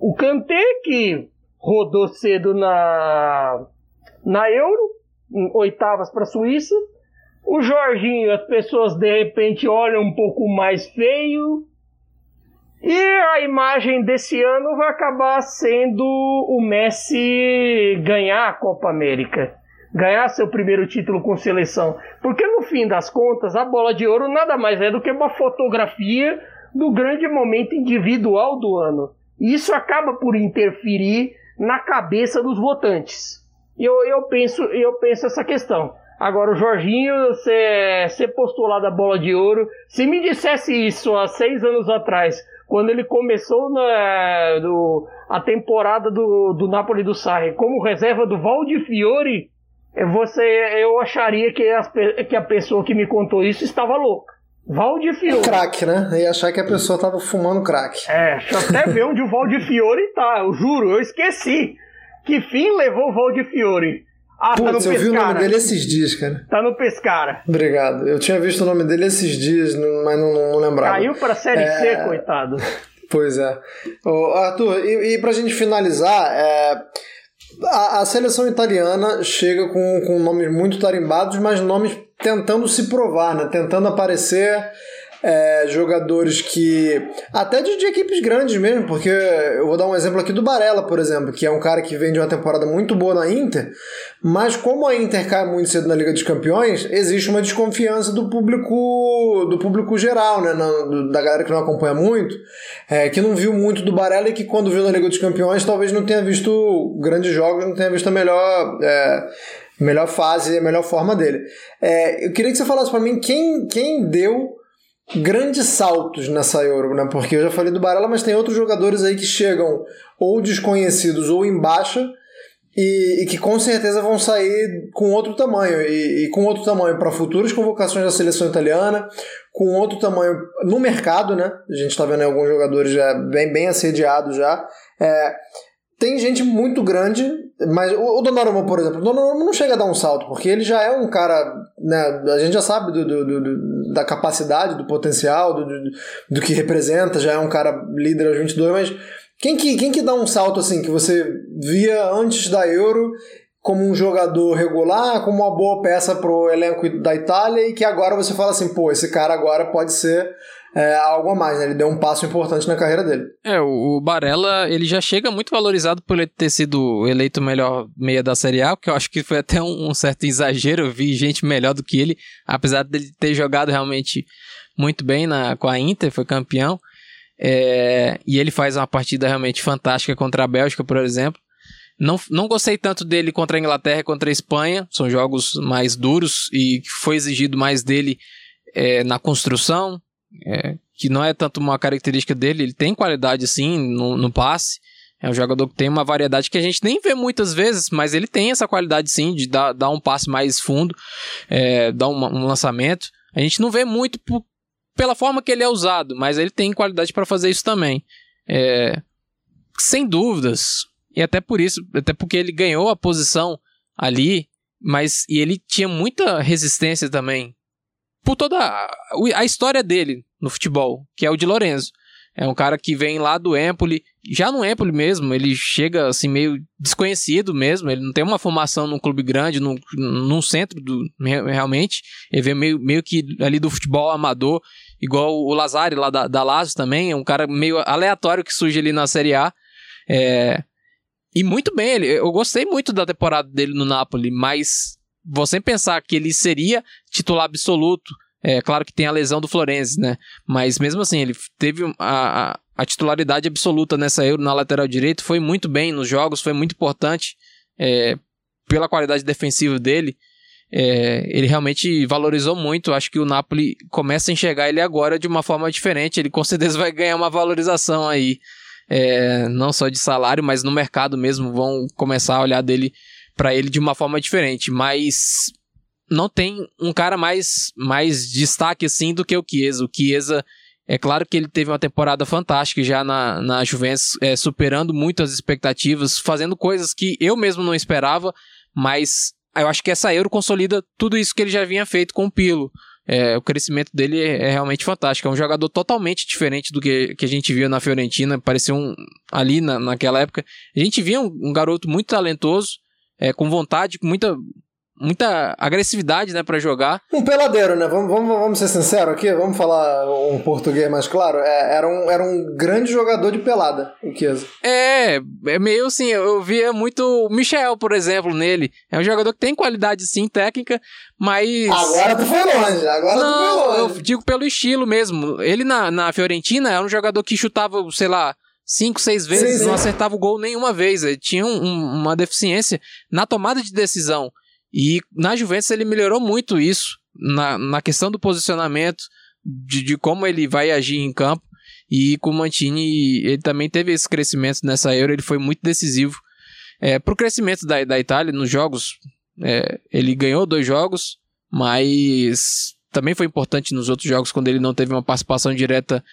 o Kanté, que rodou cedo na, na Euro, oitavas para a Suíça, o Jorginho, as pessoas de repente olham um pouco mais feio, e a imagem desse ano vai acabar sendo o Messi ganhar a Copa América ganhar seu primeiro título com seleção. Porque no fim das contas, a bola de ouro nada mais é do que uma fotografia do grande momento individual do ano. E isso acaba por interferir na cabeça dos votantes. Eu, eu, penso, eu penso essa questão. Agora, o Jorginho ser, postulado a bola de ouro, se me dissesse isso há seis anos atrás, quando ele começou na, do, a temporada do, do Napoli do Sarri como reserva do Valdi Fiore, você, eu acharia que, as, que a pessoa que me contou isso estava louca. Valdifiore. É crack, né? Eu ia achar que a pessoa estava fumando crack. É, deixa eu até ver onde o Valdifiore tá. Eu juro, eu esqueci. Que fim levou o Valdifiore? Ah, Putz, tá no eu Pescara. vi o nome dele esses dias, cara. Tá no Pescara. Obrigado. Eu tinha visto o nome dele esses dias, mas não, não, não lembrava. Caiu pra Série é... C, coitado. Pois é. Ô, Arthur, e, e pra gente finalizar, é a, a, seleção italiana chega com, com nomes muito tarimbados, mas nomes tentando se provar, né? tentando aparecer é, jogadores que. Até de, de, equipes grandes mesmo, porque eu vou dar um exemplo aqui do Barella, por exemplo, que é um cara que vem de uma temporada muito boa na Inter, mas como a Inter cai muito cedo na Liga dos Campeões, existe uma desconfiança do público do público geral, né? Na, da galera que não acompanha muito, é, que não viu muito do Barella e que quando viu na Liga dos Campeões talvez não tenha visto grandes jogos, não tenha visto a melhor. É, melhor fase, a melhor forma dele. É, eu queria que você falasse para mim quem, quem deu grandes saltos nessa Euro, né? Porque eu já falei do Barella, mas tem outros jogadores aí que chegam ou desconhecidos ou em baixa e, e que com certeza vão sair com outro tamanho e, e com outro tamanho para futuras convocações da seleção italiana, com outro tamanho no mercado, né? A gente está vendo alguns jogadores já bem, bem assediados já. É, tem gente muito grande, mas o, o Donnarumma, por exemplo, o Donnarumma não chega a dar um salto, porque ele já é um cara, né, a gente já sabe do, do, do da capacidade, do potencial, do, do, do, que representa, já é um cara líder aos 22, mas quem que, quem que dá um salto assim, que você via antes da Euro como um jogador regular, como uma boa peça pro elenco da Itália e que agora você fala assim, pô, esse cara agora pode ser é, algo a mais, né? Ele deu um passo importante na carreira dele. É, o Barella, ele já chega muito valorizado por ele ter sido eleito melhor meia da Série A, que eu acho que foi até um, um, certo exagero, eu vi gente melhor do que ele, apesar dele ter jogado realmente muito bem na, com a Inter, foi campeão, é, e ele faz uma partida realmente fantástica contra a Bélgica, por exemplo. Não, não gostei tanto dele contra a Inglaterra e contra a Espanha, são jogos mais duros e foi exigido mais dele é, na construção, é, que não é tanto uma característica dele, ele tem qualidade sim no, no passe. É um jogador que tem uma variedade que a gente nem vê muitas vezes, mas ele tem essa qualidade sim de dar, dar um passe mais fundo, é, dar um, um, lançamento. A gente não vê muito pela forma que ele é usado, mas ele tem qualidade para fazer isso também. É, sem dúvidas. E até por isso, até porque ele ganhou a posição ali, mas e ele tinha muita resistência também por toda a, a história dele no futebol, que é o de Lorenzo. É um cara que vem lá do Empoli, já no Empoli mesmo, ele chega assim meio desconhecido mesmo, ele não tem uma formação num clube grande, num, num centro do, realmente, ele vem meio, meio que ali do futebol amador, igual o Lazari lá da, da Lazio também, é um cara meio aleatório que surge ali na Série A. É, e muito bem, ele, eu gostei muito da temporada dele no Napoli, mas você pensar que ele seria titular absoluto, é claro que tem a lesão do Florenzi, né? Mas mesmo assim, ele teve a, a, a titularidade absoluta nessa Euro na lateral direito, foi muito bem nos jogos, foi muito importante é, pela qualidade defensiva dele. É, ele realmente valorizou muito. Acho que o Napoli começa a enxergar ele agora de uma forma diferente. Ele com certeza vai ganhar uma valorização aí, é, não só de salário, mas no mercado mesmo. Vão começar a olhar dele para ele de uma forma diferente, mas não tem um cara mais, mais destaque assim do que o Chiesa. O Chiesa, é claro que ele teve uma temporada fantástica já na, na Juventus, é, superando muito as expectativas, fazendo coisas que eu mesmo não esperava, mas eu acho que essa Euro consolida tudo isso que ele já vinha feito com o Pilo. É, o crescimento dele é, é, realmente fantástico. É um jogador totalmente diferente do que, que a gente viu na Fiorentina. Pareceu um, ali na, naquela época. A gente via um, um garoto muito talentoso, é, com vontade, com muita, muita agressividade, né, para jogar. Um peladeiro, né? Vamos, vamos, vamos ser sinceros aqui, vamos falar um português mais claro. É, era, um, era um grande jogador de pelada, o Chiesa. É, é meio assim, eu via muito o Michel, por exemplo, nele. É um jogador que tem qualidade, sim, técnica, mas... Agora tu foi longe, agora Não, tu foi longe. eu digo pelo estilo mesmo. Ele na, na Fiorentina era um jogador que chutava, sei lá, cinco, seis vezes, sim, sim. não acertava o gol nenhuma vez. Ele tinha um, uma deficiência na tomada de decisão. E na Juventus ele melhorou muito isso, na, na questão do posicionamento, de, de como ele vai agir em campo. E com o Mantini, ele também teve esse crescimento nessa Euro, ele foi muito decisivo. É, para o crescimento da, da Itália nos jogos, é, ele ganhou dois jogos, mas também foi importante nos outros jogos quando ele não teve uma participação direta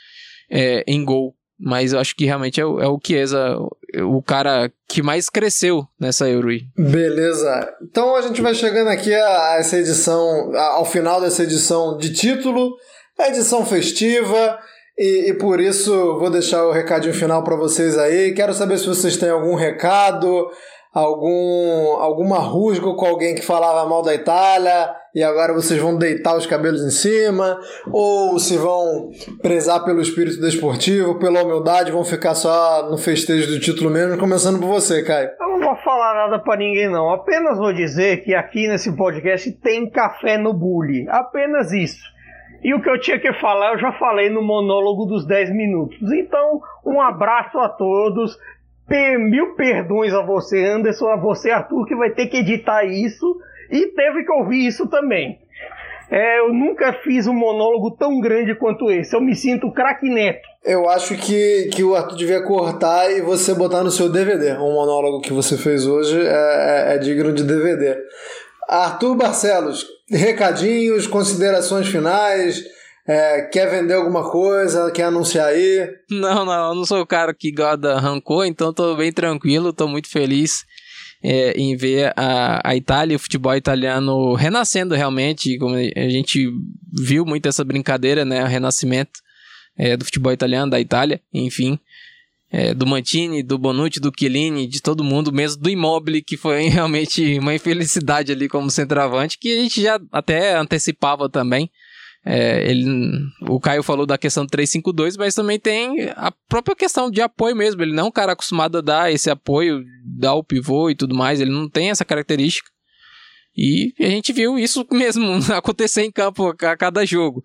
é, em gol. Mas eu acho que realmente é o, é o Chiesa, o cara que mais cresceu nessa Euro. Beleza. Então a gente vai chegando aqui a essa edição, ao final dessa edição de título, a edição festiva. E, e, por isso vou deixar o recadinho final para vocês aí. Quero saber se vocês têm algum recado, algum alguma rusga com alguém que falava mal da Itália e agora vocês vão deitar os cabelos em cima, ou se vão prezar pelo espírito desportivo, pela humildade, vão ficar só no festejo do título mesmo, começando por você, Caio. Eu não vou falar nada para ninguém não, apenas vou dizer que aqui nesse podcast tem café no bully, apenas isso. E o que eu tinha que falar, eu já falei no monólogo dos 10 minutos. Então, um abraço a todos. Mil perdões a você, Anderson, a você, Arthur, que vai ter que editar isso. E teve que ouvir isso também. É, eu nunca fiz um monólogo tão grande quanto esse. Eu me sinto craque neto. Eu acho que, que o Arthur devia cortar e você botar no seu DVD. Um monólogo que você fez hoje é, é, é digno de DVD. Arthur Barcelos, recadinhos, considerações finais. É, quer vender alguma coisa? Quer anunciar aí? Não, não, eu não sou o cara que gosta rancor, então tô bem tranquilo, tô muito feliz é, em ver a, a Itália o futebol italiano renascendo realmente. Como a gente viu muito essa brincadeira, né? O renascimento é, do futebol italiano, da Itália, enfim é, do Mantini, do Bonucci, do Chiellini, de todo mundo, mesmo do Immobile, que foi realmente uma infelicidade ali como centroavante, que a gente já até antecipava também. É, ele, o Caio falou da questão do 3-5-2, mas também tem a própria questão de apoio mesmo. Ele não é um cara acostumado a dar esse apoio, dar o pivô e tudo mais, ele não tem essa característica. E a gente viu isso mesmo acontecer em campo a cada jogo.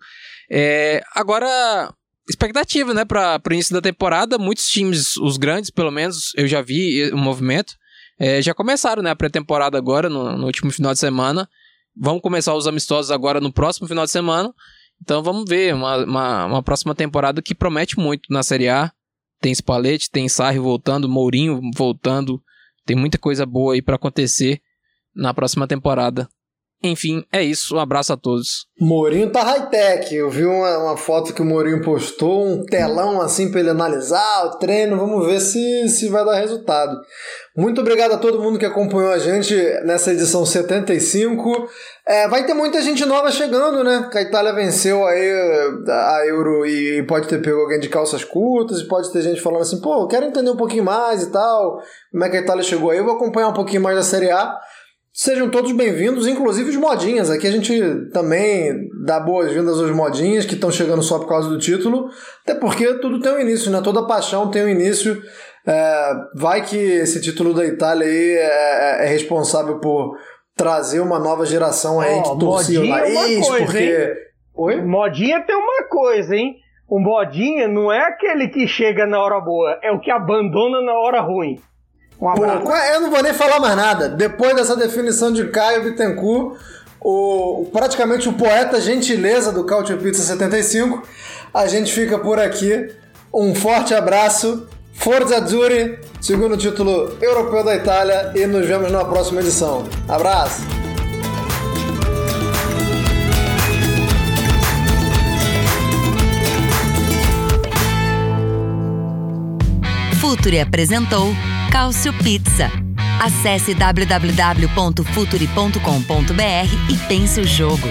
É, agora, expectativa, né, para o início da temporada. Muitos times, os grandes, pelo menos, eu já vi o movimento. É, já começaram, né, a pré-temporada agora, no, no, último final de semana. Vão começar os amistosos agora no próximo final de semana. Então vamos ver uma, uma, uma próxima temporada que promete muito na Série A. Tem Spalletti, tem Sarri voltando, Mourinho voltando. Tem muita coisa boa aí para acontecer na próxima temporada. Enfim, é isso. Um abraço a todos. Mourinho tá high-tech. Eu vi uma, uma, foto que o Mourinho postou, um telão assim para ele analisar o treino. Vamos ver se, se vai dar resultado. Muito obrigado a todo mundo que acompanhou a gente nessa edição 75. É, vai ter muita gente nova chegando, né? A Itália venceu aí a Euro e pode ter pego alguém de calças curtas, e pode ter gente falando assim, pô, quero entender um pouquinho mais e tal. Como é que a Itália chegou aí? Eu vou acompanhar um pouquinho mais da Série A. Sejam todos bem-vindos, inclusive os modinhas. Aqui a gente também dá boas-vindas aos modinhas que estão chegando só por causa do título, até porque tudo tem um início, né? Toda paixão tem um início. É, vai que esse título da Itália aí é, é responsável por trazer uma nova geração aí oh, que torcia o é nariz, coisa, porque... Hein? Oi? Modinha tem uma coisa, hein? O modinha não é aquele que chega na hora boa, é o que abandona na hora ruim. Um abraço. Pô, eu não vou nem falar mais nada. Depois dessa definição de Caio Bittencourt, o, praticamente o poeta gentileza do Couch Pizza 75, a gente fica por aqui. Um forte abraço. Forza Azzurri, segundo título europeu da Itália, e nos vemos na próxima edição. Abraço! Futuri apresentou Cálcio Pizza. Acesse www.futuri.com.br e pense o jogo.